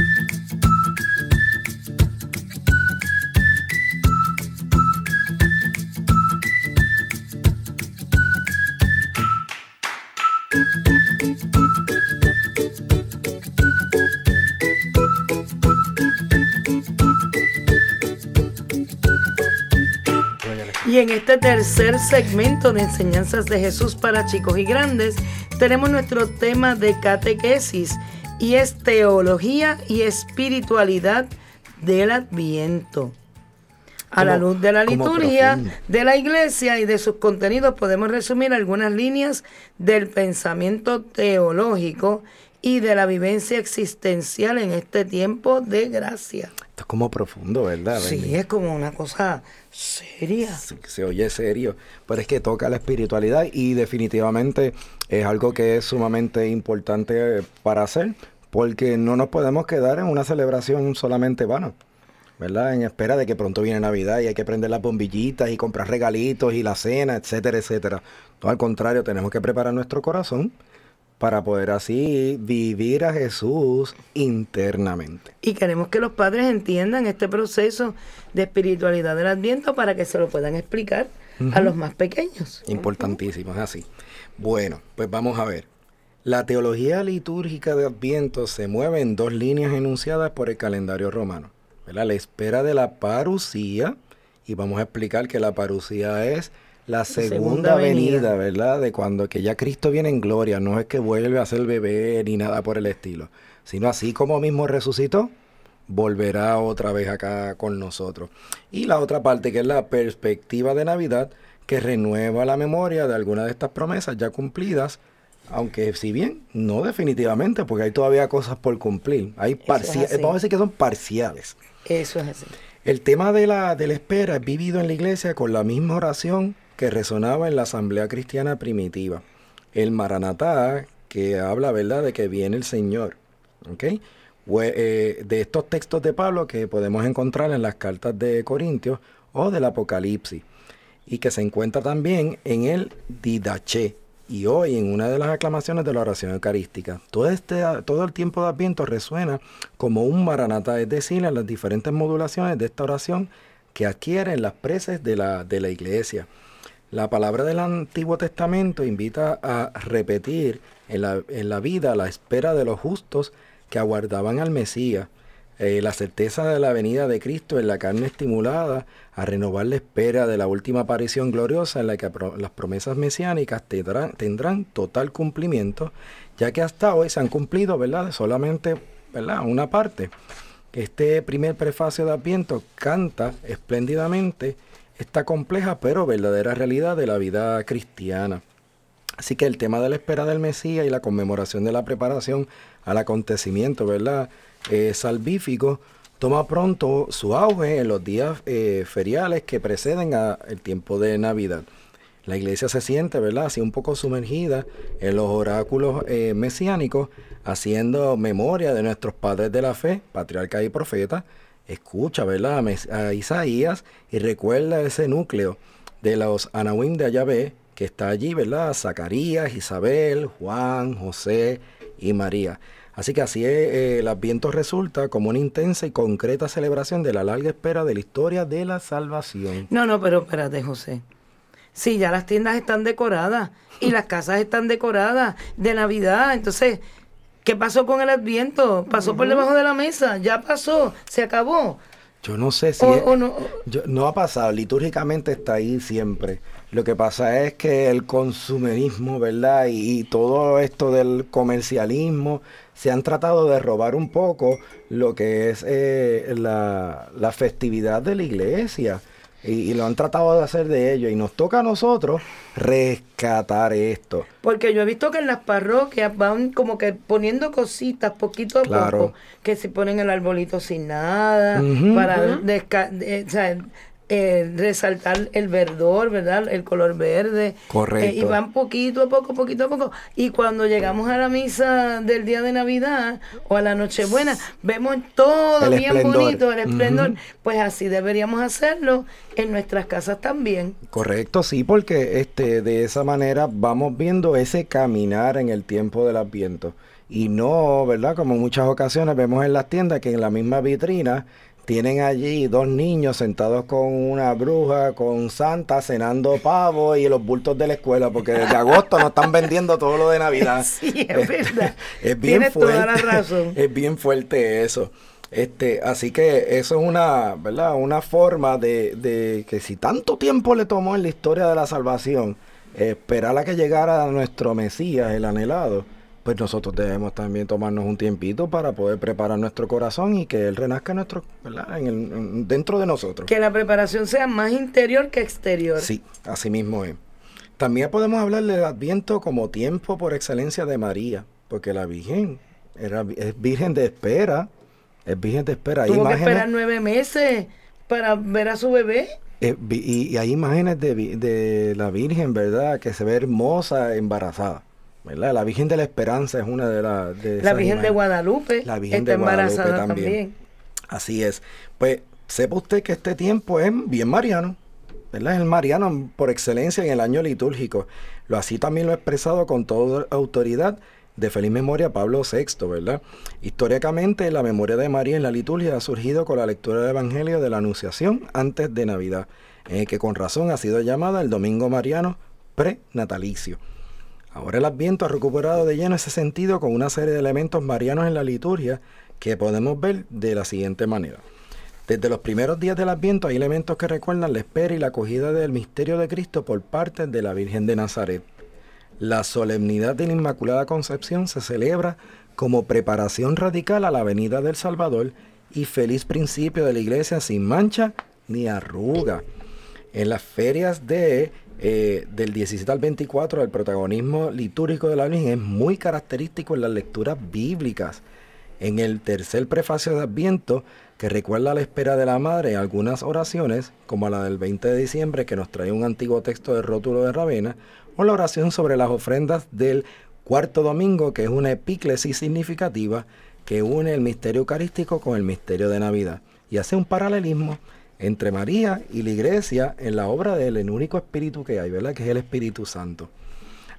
este tercer segmento de enseñanzas de Jesús para chicos y grandes, tenemos nuestro tema de catequesis y es teología y espiritualidad del Adviento. A la luz de la liturgia de la iglesia y de sus contenidos podemos resumir algunas líneas del pensamiento teológico y de la vivencia existencial en este tiempo de gracia.
Esto es como profundo, ¿verdad?
Sí, es como una cosa seria.
Sí, se oye serio, pero es que toca la espiritualidad y definitivamente es algo que es sumamente importante para hacer, porque no nos podemos quedar en una celebración solamente vana, ¿verdad? En espera de que pronto viene Navidad y hay que prender las bombillitas y comprar regalitos y la cena, etcétera, etcétera. Todo al contrario, tenemos que preparar nuestro corazón para poder así vivir a Jesús internamente.
Y queremos que los padres entiendan este proceso de espiritualidad del Adviento para que se lo puedan explicar a los más pequeños.
Importantísimo, es así. Bueno, pues vamos a ver. La teología litúrgica de Adviento se mueve en dos líneas enunciadas por el calendario romano. ¿verdad? La espera de la parucía, y vamos a explicar que la parucía es la segunda,
segunda venida.
venida, ¿verdad? De cuando que ya Cristo viene en gloria, no es que vuelve a ser bebé ni nada por el estilo, sino así como mismo resucitó, volverá otra vez acá con nosotros. Y la otra parte que es la perspectiva de Navidad, que renueva la memoria de algunas de estas promesas ya cumplidas, aunque si bien no definitivamente, porque hay todavía cosas por cumplir. Hay
Eso es
parcia-
así.
vamos a decir que son parciales.
Eso es así.
El tema de la, de la espera es vivido en la iglesia con la misma oración que resonaba en la asamblea cristiana primitiva. El Maranatá, que habla, ¿verdad?, de que viene el Señor. ¿Ok? Hue- eh, de estos textos de Pablo que podemos encontrar en las cartas de Corintios o del Apocalipsis. Y que se encuentra también en el Didache. Y hoy en una de las aclamaciones de la oración eucarística. Todo, este, todo el tiempo de Adviento resuena como un maranatá, es decir, en las diferentes modulaciones de esta oración que adquieren las preces de la, de la iglesia. La palabra del Antiguo Testamento invita a repetir en la, en la vida la espera de los justos que aguardaban al Mesías, eh, la certeza de la venida de Cristo en la carne estimulada, a renovar la espera de la última aparición gloriosa en la que las promesas mesiánicas tendrán, tendrán total cumplimiento, ya que hasta hoy se han cumplido, ¿verdad? Solamente, ¿verdad? Una parte. Este primer prefacio de Adviento canta espléndidamente esta compleja pero verdadera realidad de la vida cristiana. Así que el tema de la espera del Mesías y la conmemoración de la preparación al acontecimiento, ¿verdad? Eh, salvífico, toma pronto su auge en los días eh, feriales que preceden al tiempo de Navidad. La iglesia se siente, ¿verdad? Así un poco sumergida en los oráculos eh, mesiánicos, haciendo memoria de nuestros padres de la fe, patriarcas y profetas. Escucha, ¿verdad? A Isaías y recuerda ese núcleo de los Anahuim de Ayabé que está allí, ¿verdad? Zacarías, Isabel, Juan, José y María. Así que así es, eh, el Adviento resulta como una intensa y concreta celebración de la larga espera de la historia de la salvación.
No, no, pero espérate, José. Sí, ya las tiendas están decoradas y las casas están decoradas de Navidad. Entonces, ¿qué pasó con el Adviento? Pasó por debajo de la mesa, ya pasó, se acabó.
Yo no sé si...
O-
es-
o no-
yo- no ha pasado, litúrgicamente está ahí siempre. Lo que pasa es que el consumerismo, ¿verdad? Y, y todo esto del comercialismo se han tratado de robar un poco lo que es eh, la, la festividad de la iglesia. Y, y lo han tratado de hacer de ellos. Y nos toca a nosotros rescatar esto.
Porque yo he visto que en las parroquias van como que poniendo cositas poquito a
Claro.
poco, que se ponen el arbolito sin nada,
Ujú.
para desca- eh, o sea, eh, resaltar el verdor, ¿verdad? El color verde.
Correcto.
Eh, y van poquito a poco, poquito a poco. Y cuando llegamos a la misa del día de Navidad o a la Nochebuena, vemos todo
El
bien
esplendor.
bonito, el esplendor. Pues así deberíamos hacerlo en nuestras casas también.
Correcto, sí, porque este, de esa manera vamos viendo ese caminar en el tiempo del Adviento. Y no, ¿verdad? Como en muchas ocasiones vemos en las tiendas que en la misma vitrina tienen allí dos niños sentados con una bruja, con Santa, cenando pavo y los bultos de la escuela, porque desde agosto no están vendiendo todo lo de Navidad.
Sí, es verdad.
es bien
Tienes
fuerte.
toda la razón.
Es bien fuerte eso. Este, así que eso es una, ¿verdad? Una forma de, de que si tanto tiempo le tomó en la historia de la salvación, esperar a que llegara nuestro Mesías, el anhelado, pues nosotros debemos también tomarnos un tiempito para poder preparar nuestro corazón y que Él renazca en nuestro, ¿verdad? En el- en- dentro de nosotros.
Que la preparación sea más interior que exterior.
Sí, así mismo es. También podemos hablar del Adviento como tiempo por excelencia de María, porque la Virgen era, es virgen de espera, es virgen de espera.
Tuvo que esperar nueve meses para ver a su bebé.
eh, y, y hay imágenes de, de la Virgen, ¿verdad? Que se ve hermosa embarazada, ¿verdad? La Virgen de la Esperanza es una de, las de
La Virgen de. Guadalupe
La Virgen
está
de Guadalupe
embarazada
también.
también.
Así es. Pues sepa usted que este tiempo es bien mariano, ¿verdad? Es el mariano por excelencia en el año litúrgico. Lo así también lo ha expresado con toda autoridad de feliz memoria Pablo VI, ¿verdad? Históricamente la memoria de María en la liturgia ha surgido con la lectura del Evangelio de la Anunciación antes de Navidad, en el que con razón ha sido llamada el Domingo Mariano prenatalicio. Ahora el Adviento ha recuperado de lleno ese sentido con una serie de elementos marianos en la liturgia que podemos ver de la siguiente manera. Desde los primeros días del Adviento hay elementos que recuerdan la espera y la acogida del misterio de Cristo por parte de la Virgen de Nazaret. La solemnidad de la Inmaculada Concepción se celebra como preparación radical a la venida del Salvador y feliz principio de la iglesia sin mancha ni arruga. En las ferias de, eh, del 17 al 24, el protagonismo litúrgico de la Virgen es muy característico en las lecturas bíblicas. En el tercer prefacio de Adviento, que recuerda la espera de la Madre, algunas oraciones, como la del 20 de diciembre, que nos trae un antiguo texto del rótulo de Ravena, o la oración sobre las ofrendas del cuarto domingo, que es una epíclesis significativa que une el misterio eucarístico con el misterio de Navidad y hace un paralelismo entre María y la iglesia en la obra del único espíritu que hay, ¿verdad? Que es el Espíritu Santo.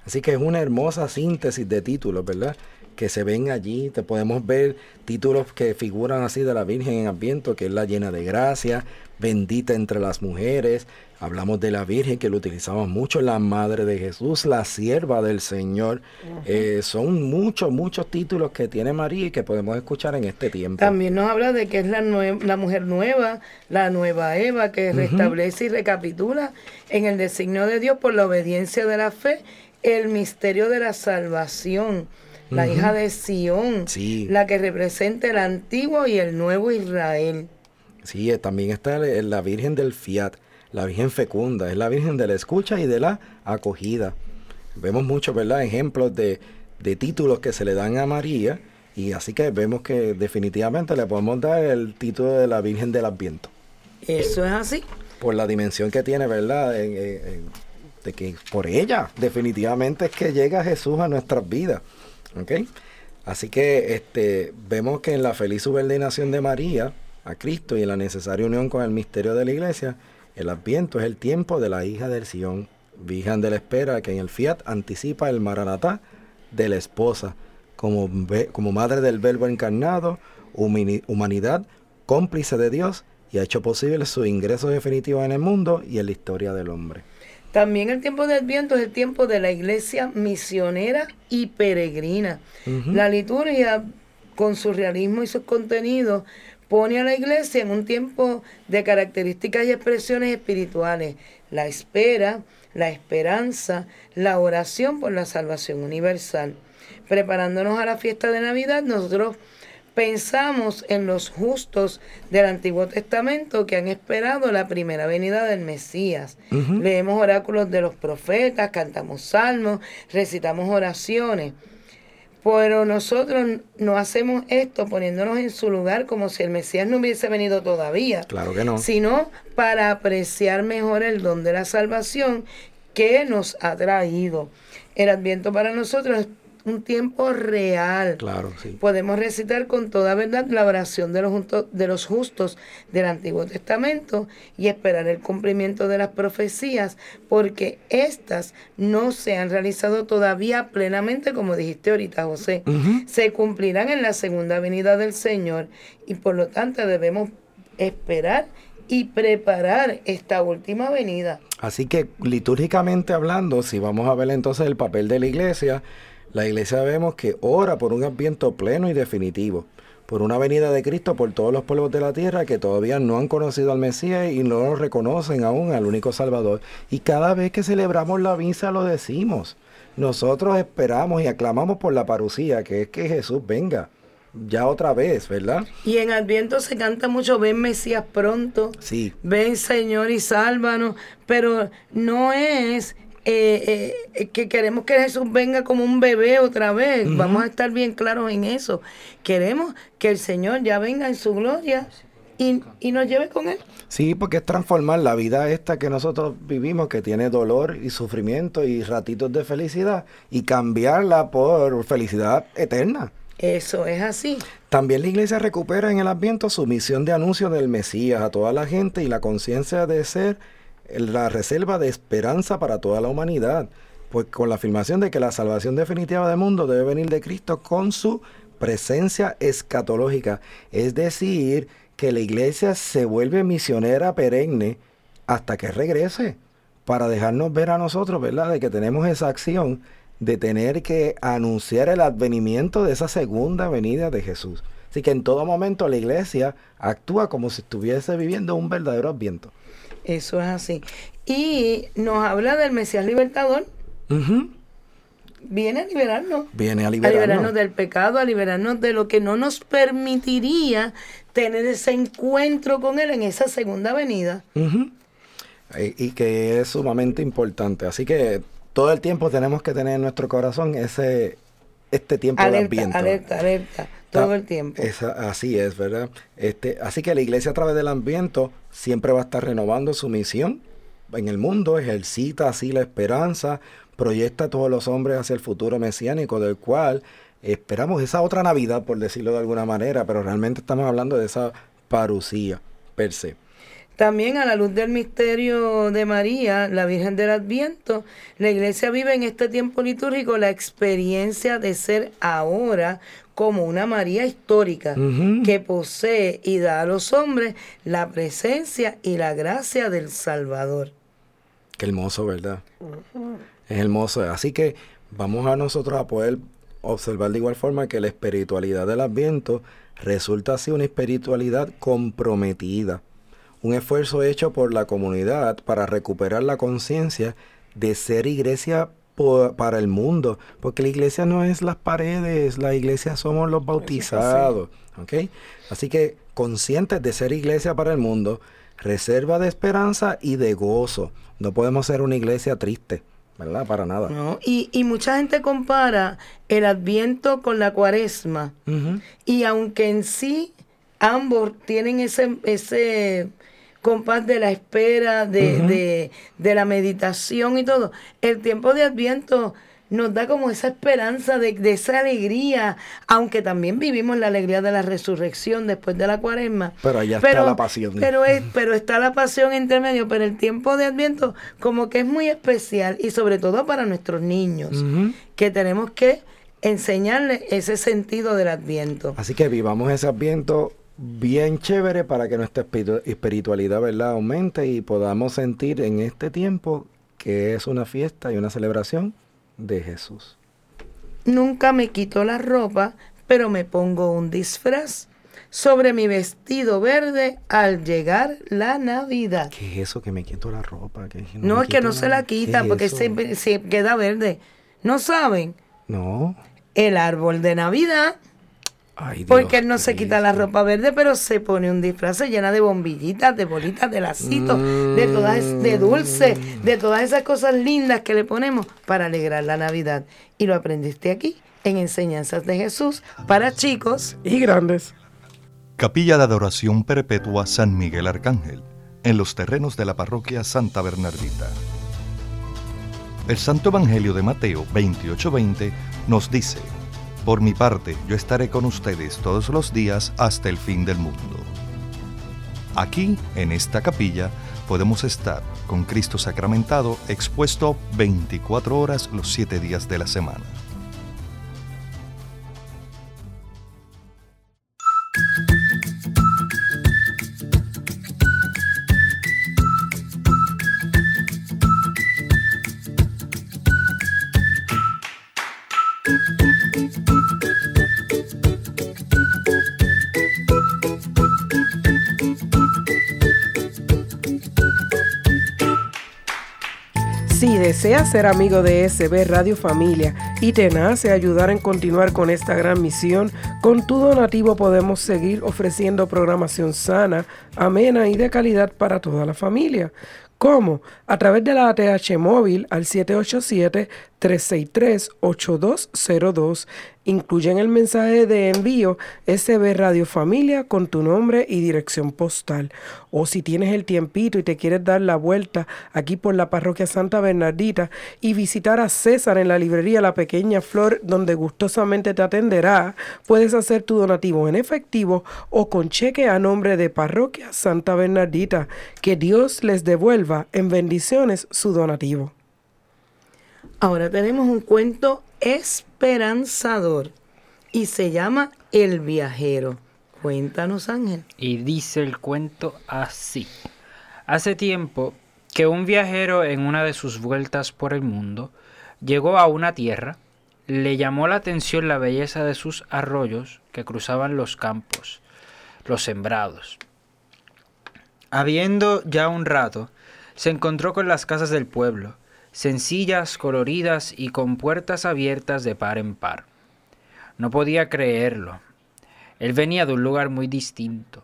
Así que es una hermosa síntesis de títulos, ¿verdad? Que se ven allí. Te podemos ver títulos que figuran así de la Virgen en Adviento, que es la llena de gracia, bendita entre las mujeres. Hablamos de la Virgen, que lo utilizamos mucho, la Madre de Jesús, la sierva del Señor. Eh, son muchos, muchos títulos que tiene María y que podemos escuchar en este tiempo.
También nos habla de que es la, mujer nueva, la nueva Eva, que restablece y recapitula en el designio de Dios por la obediencia de la fe el misterio de la salvación. La hija de Sión,
Sí.
la que representa el antiguo y el nuevo Israel.
Sí, eh, también está el- la Virgen del Fiat, la Virgen fecunda, es la Virgen de la escucha y de la acogida. Vemos muchos, ¿verdad? Ejemplos de, de títulos que se le dan a María y así que vemos que definitivamente le podemos dar el título de la Virgen del Adviento
Eso es así.
por la dimensión que tiene, ¿verdad? En- en- en- de que por ella definitivamente es que llega Jesús a nuestras vidas, ¿ok? Así que este, vemos que en la feliz subordinación de María a Cristo y en la necesaria unión con el misterio de la iglesia, el Adviento es el tiempo de la hija del Sion, Virgen de la espera, que en el Fiat anticipa el Maranatá de la esposa, como, como madre del Verbo encarnado, humanidad, cómplice de Dios y ha hecho posible su ingreso definitivo en el mundo y en la historia del hombre.
También el tiempo del viento es el tiempo de la iglesia misionera y peregrina. La liturgia, con su realismo y sus contenidos, pone a la iglesia en un tiempo de características y expresiones espirituales. La espera, la esperanza, la oración por la salvación universal. Preparándonos a la fiesta de Navidad, nosotros pensamos en los justos del Antiguo Testamento que han esperado la primera venida del Mesías. Leemos oráculos de los profetas, cantamos salmos, recitamos oraciones. Pero nosotros no hacemos esto poniéndonos en su lugar como si el Mesías no hubiese venido todavía.
Claro que no.
Sino para apreciar mejor el don de la salvación que nos ha traído. El adviento para nosotros es un tiempo real.
Claro, sí.
Podemos recitar con toda verdad la oración de los, de los justos del Antiguo Testamento y esperar el cumplimiento de las profecías, porque éstas no se han realizado todavía plenamente, como dijiste ahorita, José. Se cumplirán en la segunda venida del Señor y por lo tanto debemos esperar y preparar esta última venida.
Así que litúrgicamente hablando, si vamos a ver entonces el papel de la iglesia, la iglesia vemos que ora por un adviento pleno y definitivo, por una venida de Cristo por todos los pueblos de la tierra que todavía no han conocido al Mesías y no lo reconocen aún al único Salvador. Y cada vez que celebramos la misa lo decimos. Nosotros esperamos y aclamamos por la parucía, que es que Jesús venga ya otra vez, ¿verdad?
Y en Adviento se canta mucho, ven Mesías pronto,
sí.
ven Señor y sálvanos, pero no es eh, eh, que queremos que Jesús venga como un bebé otra vez. Vamos a estar bien claros en eso. Queremos que el Señor ya venga en su gloria y, y, nos lleve con Él.
Sí, porque es transformar la vida esta que nosotros vivimos, que tiene dolor y sufrimiento y ratitos de felicidad, y cambiarla por felicidad eterna.
Eso es así.
También la iglesia recupera en el Adviento su misión de anuncio del Mesías a toda la gente y la conciencia de ser la reserva de esperanza para toda la humanidad, pues con la afirmación de que la salvación definitiva del mundo debe venir de Cristo con su presencia escatológica, es decir, que la iglesia se vuelve misionera perenne hasta que regrese, para dejarnos ver a nosotros, ¿verdad?, de que tenemos esa acción de tener que anunciar el advenimiento de esa segunda venida de Jesús. Así que en todo momento la iglesia actúa como si estuviese viviendo un verdadero adviento.
Eso es así. Y nos habla del Mesías libertador. Viene a liberarnos.
Viene a liberarnos.
A liberarnos del pecado, a liberarnos de lo que no nos permitiría tener ese encuentro con Él en esa segunda venida.
y, que es sumamente importante. Así que todo el tiempo tenemos que tener en nuestro corazón ese este tiempo de ambiente.
Alerta, alerta todo el tiempo.
así es, ¿verdad? Este, así que la iglesia a través del ambiente siempre va a estar renovando su misión en el mundo, ejercita así la esperanza, proyecta a todos los hombres hacia el futuro mesiánico del cual esperamos esa otra Navidad, por decirlo de alguna manera, pero realmente estamos hablando de esa parucía per se.
También a la luz del misterio de María, la Virgen del Adviento, la iglesia vive en este tiempo litúrgico la experiencia de ser ahora como una María histórica que posee y da a los hombres la presencia y la gracia del Salvador.
Qué hermoso, ¿verdad? Es hermoso. Así que vamos a nosotros a poder observar de igual forma que la espiritualidad del Adviento resulta así una espiritualidad comprometida, un esfuerzo hecho por la comunidad para recuperar la conciencia de ser iglesia para el mundo, porque la iglesia no es las paredes, la iglesia somos los bautizados, ¿ok? Así que conscientes de ser iglesia para el mundo, reserva de esperanza y de gozo. No podemos ser una iglesia triste, ¿verdad? Para nada.
y, y, mucha gente compara el adviento con la cuaresma, y aunque en sí ambos tienen ese, ese compás de la espera, de, de, la meditación y todo. El tiempo de Adviento nos da como esa esperanza de, esa alegría, aunque también vivimos la alegría de la resurrección después de la cuaresma.
Pero allá está la pasión.
Pero, es, pero está la pasión entre medio, pero el tiempo de Adviento como que es muy especial y sobre todo para nuestros niños, que tenemos que enseñarles ese sentido del Adviento.
Así que vivamos ese Adviento bien chévere para que nuestra espiritualidad ¿verdad? aumente y podamos sentir en este tiempo que es una fiesta y una celebración de Jesús.
Nunca me quito la ropa, pero me pongo un disfraz sobre mi vestido verde al llegar la Navidad.
¿Qué es eso que me quito la ropa?
no, es que no se la quita porque se, se queda verde. ¿No saben?
No.
El árbol de Navidad porque él no se quita la ropa verde, pero se pone un disfraz llena de bombillitas, de bolitas, de lacitos, de todas de dulce, de todas esas cosas lindas que le ponemos para alegrar la Navidad. Y lo aprendiste aquí en Enseñanzas de Jesús para chicos
y grandes.
Capilla de Adoración Perpetua San Miguel Arcángel, en los terrenos de la parroquia Santa Bernardita. El Santo Evangelio de Mateo 28:20 nos dice, Por mi parte, yo estaré con ustedes todos los días hasta el fin del mundo. Aquí, en esta capilla, podemos estar con Cristo sacramentado expuesto 24 horas los 7 días de la semana.
Ser amigo de SB Radio Familia y te nace ayudar en continuar con esta gran misión, con tu donativo podemos seguir ofreciendo programación sana, amena y de calidad para toda la familia. ¿Cómo? A través de la ATH móvil al 787-363-8202 incluyen el mensaje de envío SB Radio Familia con tu nombre y dirección postal. O si tienes el tiempito y te quieres dar la vuelta aquí por la parroquia Santa Bernardita y visitar a César en la librería La Pequeña Flor donde gustosamente te atenderá, puedes hacer tu donativo en efectivo o con cheque a nombre de parroquia Santa Bernardita. Que Dios les devuelva en bendiciones su donativo.
Ahora tenemos un cuento esperanzador y se llama El viajero. Cuéntanos, Ángel.
Y dice el cuento así. Hace tiempo que un viajero en una de sus vueltas por el mundo llegó a una tierra, le llamó la atención la belleza de sus arroyos que cruzaban los campos, los sembrados. Habiendo ya un rato, se encontró con las casas del pueblo, sencillas, coloridas y con puertas abiertas de par en par. No podía creerlo. Él venía de un lugar muy distinto.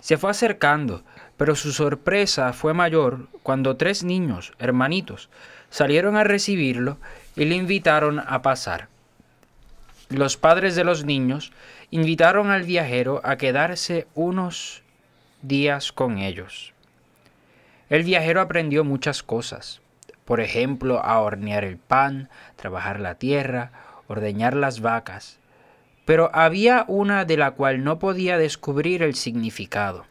Se fue acercando, pero su sorpresa fue mayor cuando tres niños, hermanitos, salieron a recibirlo y le invitaron a pasar. Los padres de los niños invitaron al viajero a quedarse unos días con ellos. El viajero aprendió muchas cosas por ejemplo, a hornear el pan, trabajar la tierra, ordeñar las vacas. Pero había una de la cual no podía descubrir el significado.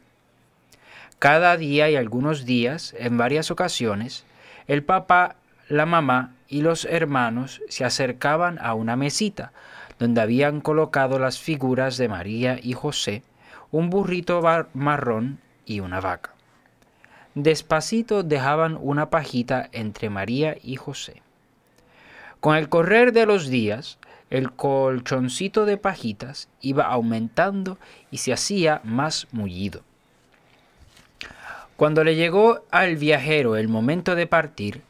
Cada día y algunos días, en varias ocasiones, el papá, la mamá y los hermanos se acercaban a una mesita donde habían colocado las figuras de María y José, un burrito marrón y una vaca. Despacito dejaban una pajita entre María y José. Con el correr de los días, el colchoncito de pajitas iba aumentando y se hacía más mullido. Cuando le llegó al viajero el momento de partir,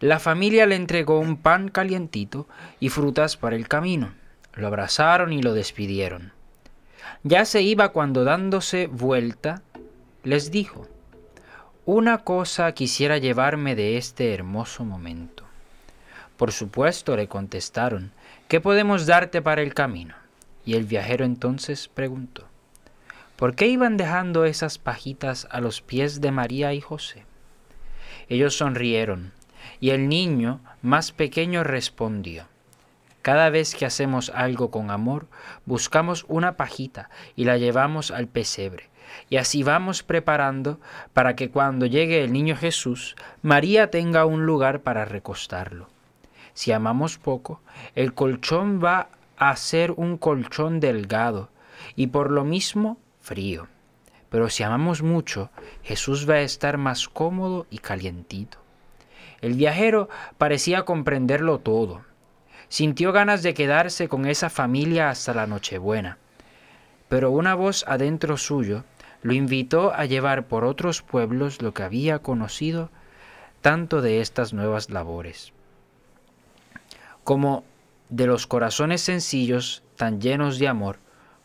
la familia le entregó un pan calientito y frutas para el camino. Lo abrazaron y lo despidieron. Ya se iba cuando dándose vuelta, les dijo, una cosa quisiera llevarme de este hermoso momento. Por supuesto, le contestaron, ¿qué podemos darte para el camino? Y el viajero entonces preguntó, ¿por qué iban dejando esas pajitas a los pies de María y José? Ellos sonrieron, y el niño más pequeño respondió, cada vez que hacemos algo con amor, buscamos una pajita y la llevamos al pesebre y así vamos preparando para que cuando llegue el niño Jesús, María tenga un lugar para recostarlo. Si amamos poco, el colchón va a ser un colchón delgado y por lo mismo frío. Pero si amamos mucho, Jesús va a estar más cómodo y calientito. El viajero parecía comprenderlo todo. Sintió ganas de quedarse con esa familia hasta la Nochebuena. Pero una voz adentro suyo lo invitó a llevar por otros pueblos lo que había conocido tanto de estas nuevas labores, como de los corazones sencillos tan llenos de amor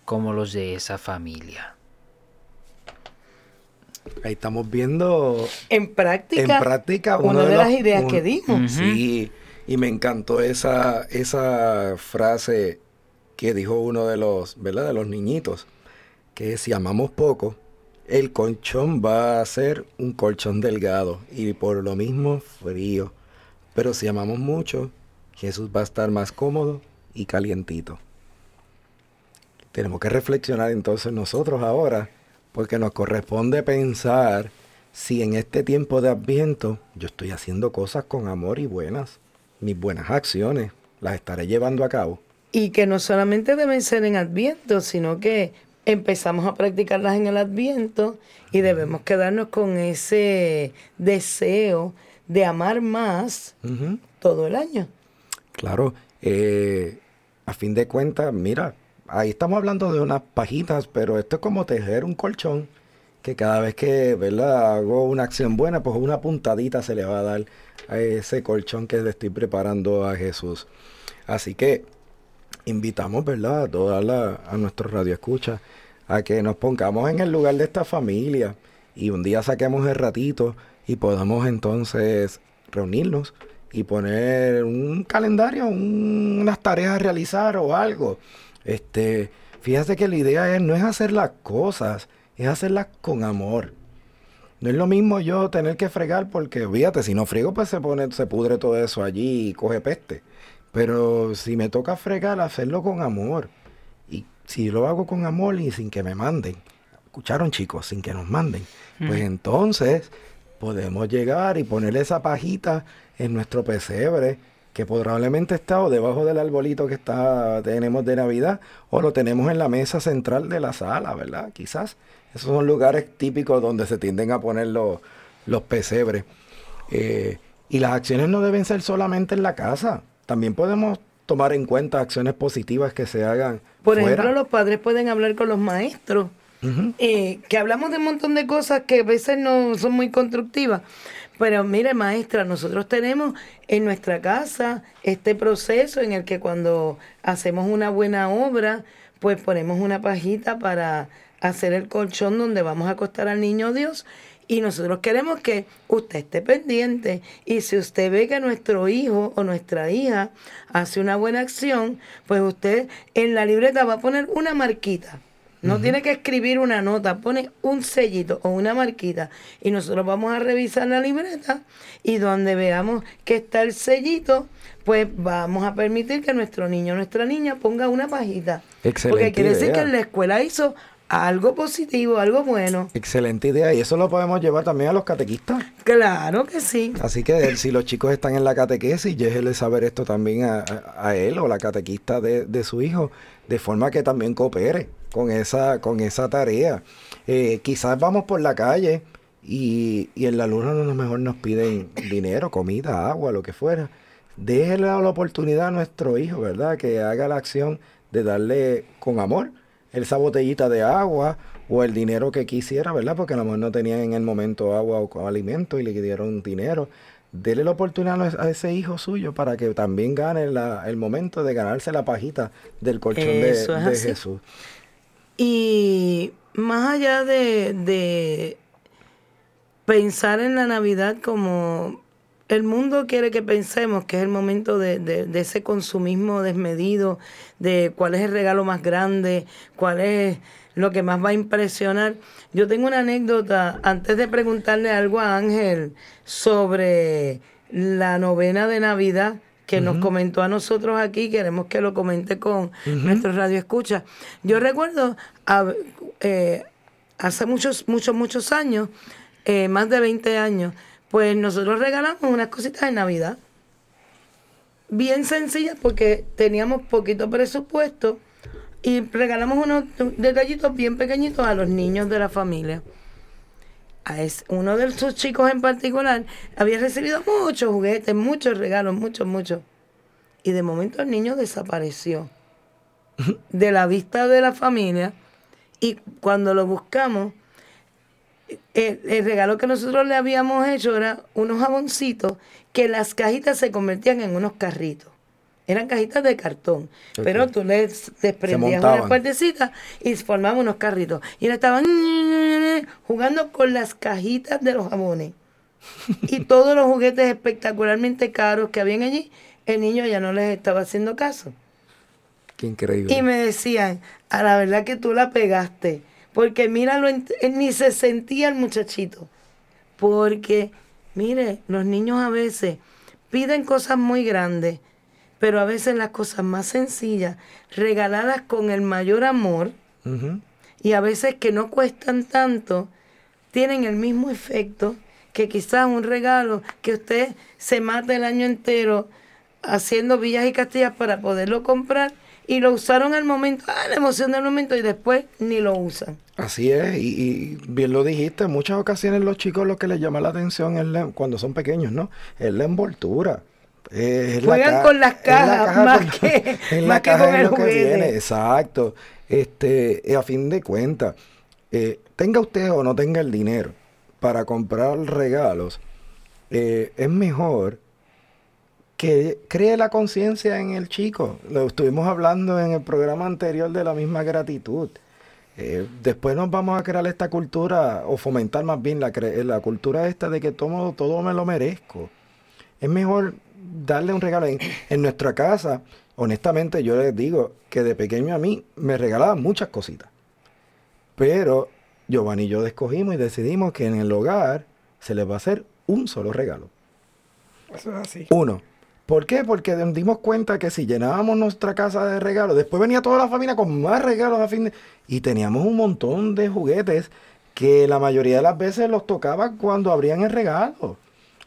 como los de esa familia.
Ahí estamos viendo
En práctica,
en práctica
una de,
de
las ideas
un-
que dimos.
Sí, y me encantó esa, esa frase que dijo uno de los, ¿verdad? De los niñitos, que si amamos poco, el colchón va a ser un colchón delgado y por lo mismo frío. Pero si amamos mucho, Jesús va a estar más cómodo y calientito. Tenemos que reflexionar entonces nosotros ahora, porque nos corresponde pensar si en este tiempo de adviento yo estoy haciendo cosas con amor y buenas, mis buenas acciones, las estaré llevando a cabo.
Y que no solamente deben ser en Adviento, sino que empezamos a practicarlas en el Adviento y debemos quedarnos con ese deseo de amar más todo el año.
Claro, eh, a fin de cuentas, mira, ahí estamos hablando de unas pajitas, pero esto es como tejer un colchón, que cada vez que, ¿verdad? hago una acción buena, pues una puntadita se le va a dar a ese colchón que le estoy preparando a Jesús. Así que invitamos, ¿verdad? A toda la, a nuestros radioescuchas a que nos pongamos en el lugar de esta familia y un día saquemos el ratito y podamos entonces reunirnos y poner un calendario, un- unas tareas a realizar o algo. Este, fíjate que la idea es no es hacer las cosas, es hacerlas con amor. No es lo mismo yo tener que fregar porque, fíjate, si no friego, pues se pone, se pudre todo eso allí y coge peste. Pero si me toca fregar, hacerlo con amor. Y si lo hago con amor y sin que me manden, escucharon chicos, sin que nos manden, pues entonces podemos llegar y ponerle esa pajita en nuestro pesebre, que probablemente está o debajo del arbolito que está, tenemos de Navidad, o lo tenemos en la mesa central de la sala, ¿verdad? Quizás. Esos son lugares típicos donde se tienden a poner los, los pesebres. Eh, y las acciones no deben ser solamente en la casa. También podemos tomar en cuenta acciones positivas que se hagan
Por
fuera.
ejemplo, los padres pueden hablar con los maestros, eh, que hablamos de un montón de cosas que a veces no son muy constructivas. Pero mire, maestra, nosotros tenemos en nuestra casa este proceso en el que cuando hacemos una buena obra, pues ponemos una pajita para hacer el colchón donde vamos a acostar al niño Dios. Y nosotros queremos que usted esté pendiente. Y si usted ve que nuestro hijo o nuestra hija hace una buena acción, pues usted en la libreta va a poner una marquita. No tiene que escribir una nota, pone un sellito o una marquita y nosotros vamos a revisar la libreta y donde veamos que está el sellito, pues vamos a permitir que nuestro niño o nuestra niña ponga una pajita. Porque
Excelente
quiere decir que en la escuela hizo algo positivo, algo bueno.
Excelente idea. Y eso lo podemos llevar también a los catequistas.
Claro que sí.
Así que si los chicos están en la catequesis, déjele saber esto también a, él o la catequista de, de su hijo, de forma que también coopere con esa, con esa tarea. Eh, quizás vamos por la calle y, y en la luna a lo mejor nos piden dinero, comida, agua, lo que fuera. Déjele la oportunidad a nuestro hijo, ¿verdad? Que haga la acción de darle con amor esa botellita de agua o el dinero que quisiera, ¿verdad? Porque a lo mejor no tenían en el momento agua o alimento y le dieron dinero. Dele la oportunidad a ese hijo suyo para que también gane la- el momento de ganarse la pajita del colchón de,
Eso.
Jesús.
Y más allá de, de pensar en la Navidad como el mundo quiere que pensemos, que es el momento de, de- de ese consumismo desmedido, de cuál es el regalo más grande, cuál es lo que más va a impresionar. Yo tengo una anécdota, antes de preguntarle algo a Ángel sobre la novena de Navidad, que nos comentó a nosotros aquí, queremos que lo comente con nuestro radio escucha. Yo recuerdo a- eh, hace muchos, muchos, muchos años, eh, más de 20 años, pues nosotros regalamos unas cositas de Navidad. Bien sencillas porque teníamos poquito presupuesto y regalamos unos detallitos bien pequeñitos a los niños de la familia. A es- uno de sus chicos en particular había recibido muchos juguetes, muchos regalos, muchos, muchos. Y de momento el niño desapareció de la vista de la familia y cuando lo buscamos, el, el regalo que nosotros le habíamos hecho era unos jaboncitos que las cajitas se convertían en unos carritos. Eran cajitas de cartón, pero tú le desprendías
montaban.
una puertecita y formaban unos carritos. Y estaban jugando con las cajitas de los jabones. Y todos los juguetes espectacularmente caros que habían allí, el niño ya no les estaba haciendo caso.
Qué increíble.
Y me decían, a la verdad que tú la pegaste, porque míralo, ni se sentía el muchachito. Porque, mire, los niños a veces piden cosas muy grandes, pero a veces las cosas más sencillas, regaladas con el mayor amor, y a veces que no cuestan tanto, tienen el mismo efecto que quizás un regalo que usted se mate el año entero haciendo villas y castillas para poderlo comprar y lo usaron al momento, ah, la emoción del momento y después ni lo usan.
Así es, y, y bien lo dijiste, en muchas ocasiones los chicos lo que les llama la atención es la- cuando son pequeños, ¿no? Es la envoltura. La
Juegan con las cajas
caja
más
con-
que-
es la
más que
caja
con
es
el
lo que
juguete.
viene, exacto. Este, y a fin de cuentas, eh, tenga usted o no tenga el dinero para comprar regalos, eh, es mejor que cree la conciencia en el chico. Lo estuvimos hablando en el programa anterior de la misma gratitud. Eh, después nos vamos a crear esta cultura, o fomentar más bien la, la cultura esta de que todo, todo me lo merezco. Es mejor darle un regalo. En, en nuestra casa, honestamente, yo les digo que de pequeño a mí me regalaban muchas cositas. Pero Giovanni y yo escogimos y decidimos que en el hogar se les va a hacer un solo regalo.
Eso es así.
Uno. ¿Por qué? Porque nos dimos cuenta que si llenábamos nuestra casa de regalos, después venía toda la familia con más regalos a fin de... Y teníamos un montón de juguetes que la mayoría de las veces los tocaba cuando abrían el regalo.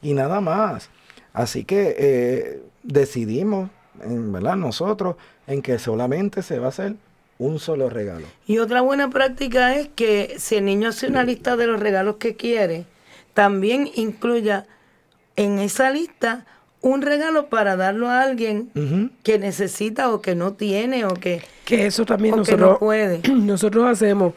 Y nada más. Así que eh, decidimos, ¿verdad? Nosotros, en que solamente se va a hacer un solo regalo.
Y otra buena práctica es que si el niño hace una lista de los regalos que quiere, también incluya en esa lista un regalo para darlo a alguien que necesita o que no tiene o que,
Que eso también
que
nosotros,
no puede.
nosotros hacemos,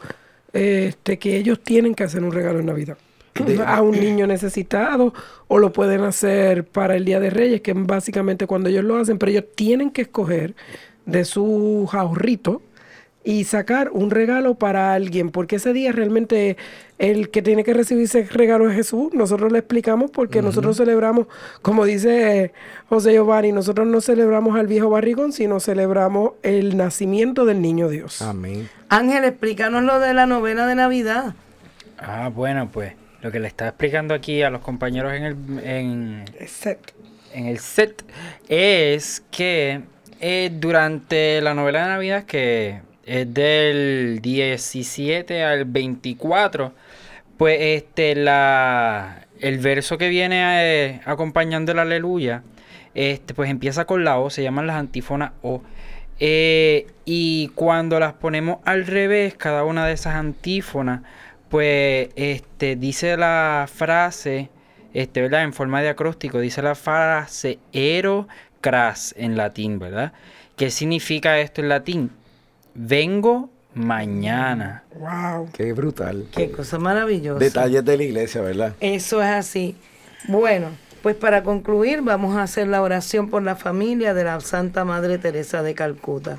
este, que ellos tienen que hacer un regalo en Navidad. a un niño necesitado o lo pueden hacer para el Día de Reyes, que es básicamente cuando ellos lo hacen, pero ellos tienen que escoger de su ahorrito y sacar un regalo para alguien, porque ese día realmente el que tiene que recibir ese regalo es Jesús. Nosotros le explicamos porque nosotros celebramos, como dice José Giovanni, nosotros no celebramos al viejo barrigón, sino celebramos el nacimiento del niño Dios.
Amén.
Ángel, explícanos lo de la novena de Navidad.
Ah, bueno, pues lo que le estaba explicando aquí a los compañeros en el, en,
Exacto.
en el set es que eh, durante la novela de Navidad, que es del 17 al 24, pues este la el verso que viene eh, acompañando el aleluya, este pues empieza con la O, se llaman las antífonas O. Eh, y cuando las ponemos al revés, cada una de esas antífonas, pues este dice la frase, este, ¿verdad? En forma de acróstico, dice la frase ero cras en latín, ¿verdad? ¿Qué significa esto en latín? Vengo mañana.
Wow.
Qué brutal.
Qué cosa maravillosa.
Detalles de la iglesia, ¿verdad?
Eso es así. Bueno, pues para concluir vamos a hacer la oración por la familia de la Santa Madre Teresa de Calcuta.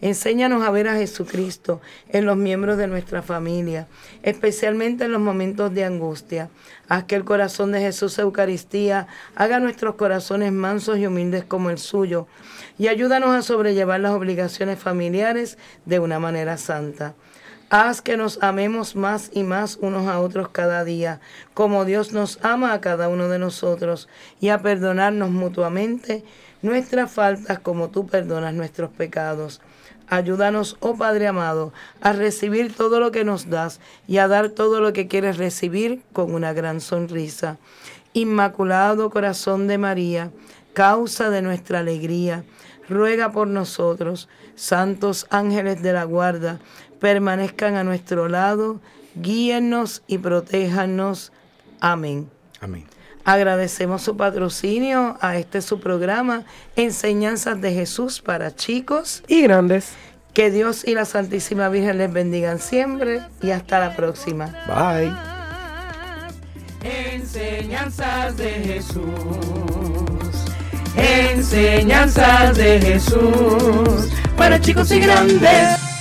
Enséñanos a ver a Jesucristo en los miembros de nuestra familia, especialmente en los momentos de angustia. Haz que el corazón de Jesús Eucaristía haga nuestros corazones mansos y humildes como el suyo, y ayúdanos a sobrellevar las obligaciones familiares de una manera santa. Haz que nos amemos más y más unos a otros cada día, como Dios nos ama a cada uno de nosotros, y a perdonarnos mutuamente nuestras faltas como tú perdonas nuestros pecados. Ayúdanos, oh Padre amado, a recibir todo lo que nos das y a dar todo lo que quieres recibir con una gran sonrisa. Inmaculado Corazón de María, causa de nuestra alegría, ruega por nosotros. Santos ángeles de la guarda, permanezcan a nuestro lado, guíennos y protéjanos. Amén.
Amén.
Agradecemos su patrocinio a este su programa, Enseñanzas de Jesús para chicos.
Y grandes.
Que Dios y la Santísima Virgen les bendigan siempre y hasta la próxima.
Bye.
Enseñanzas de Jesús. Enseñanzas de Jesús para chicos y grandes.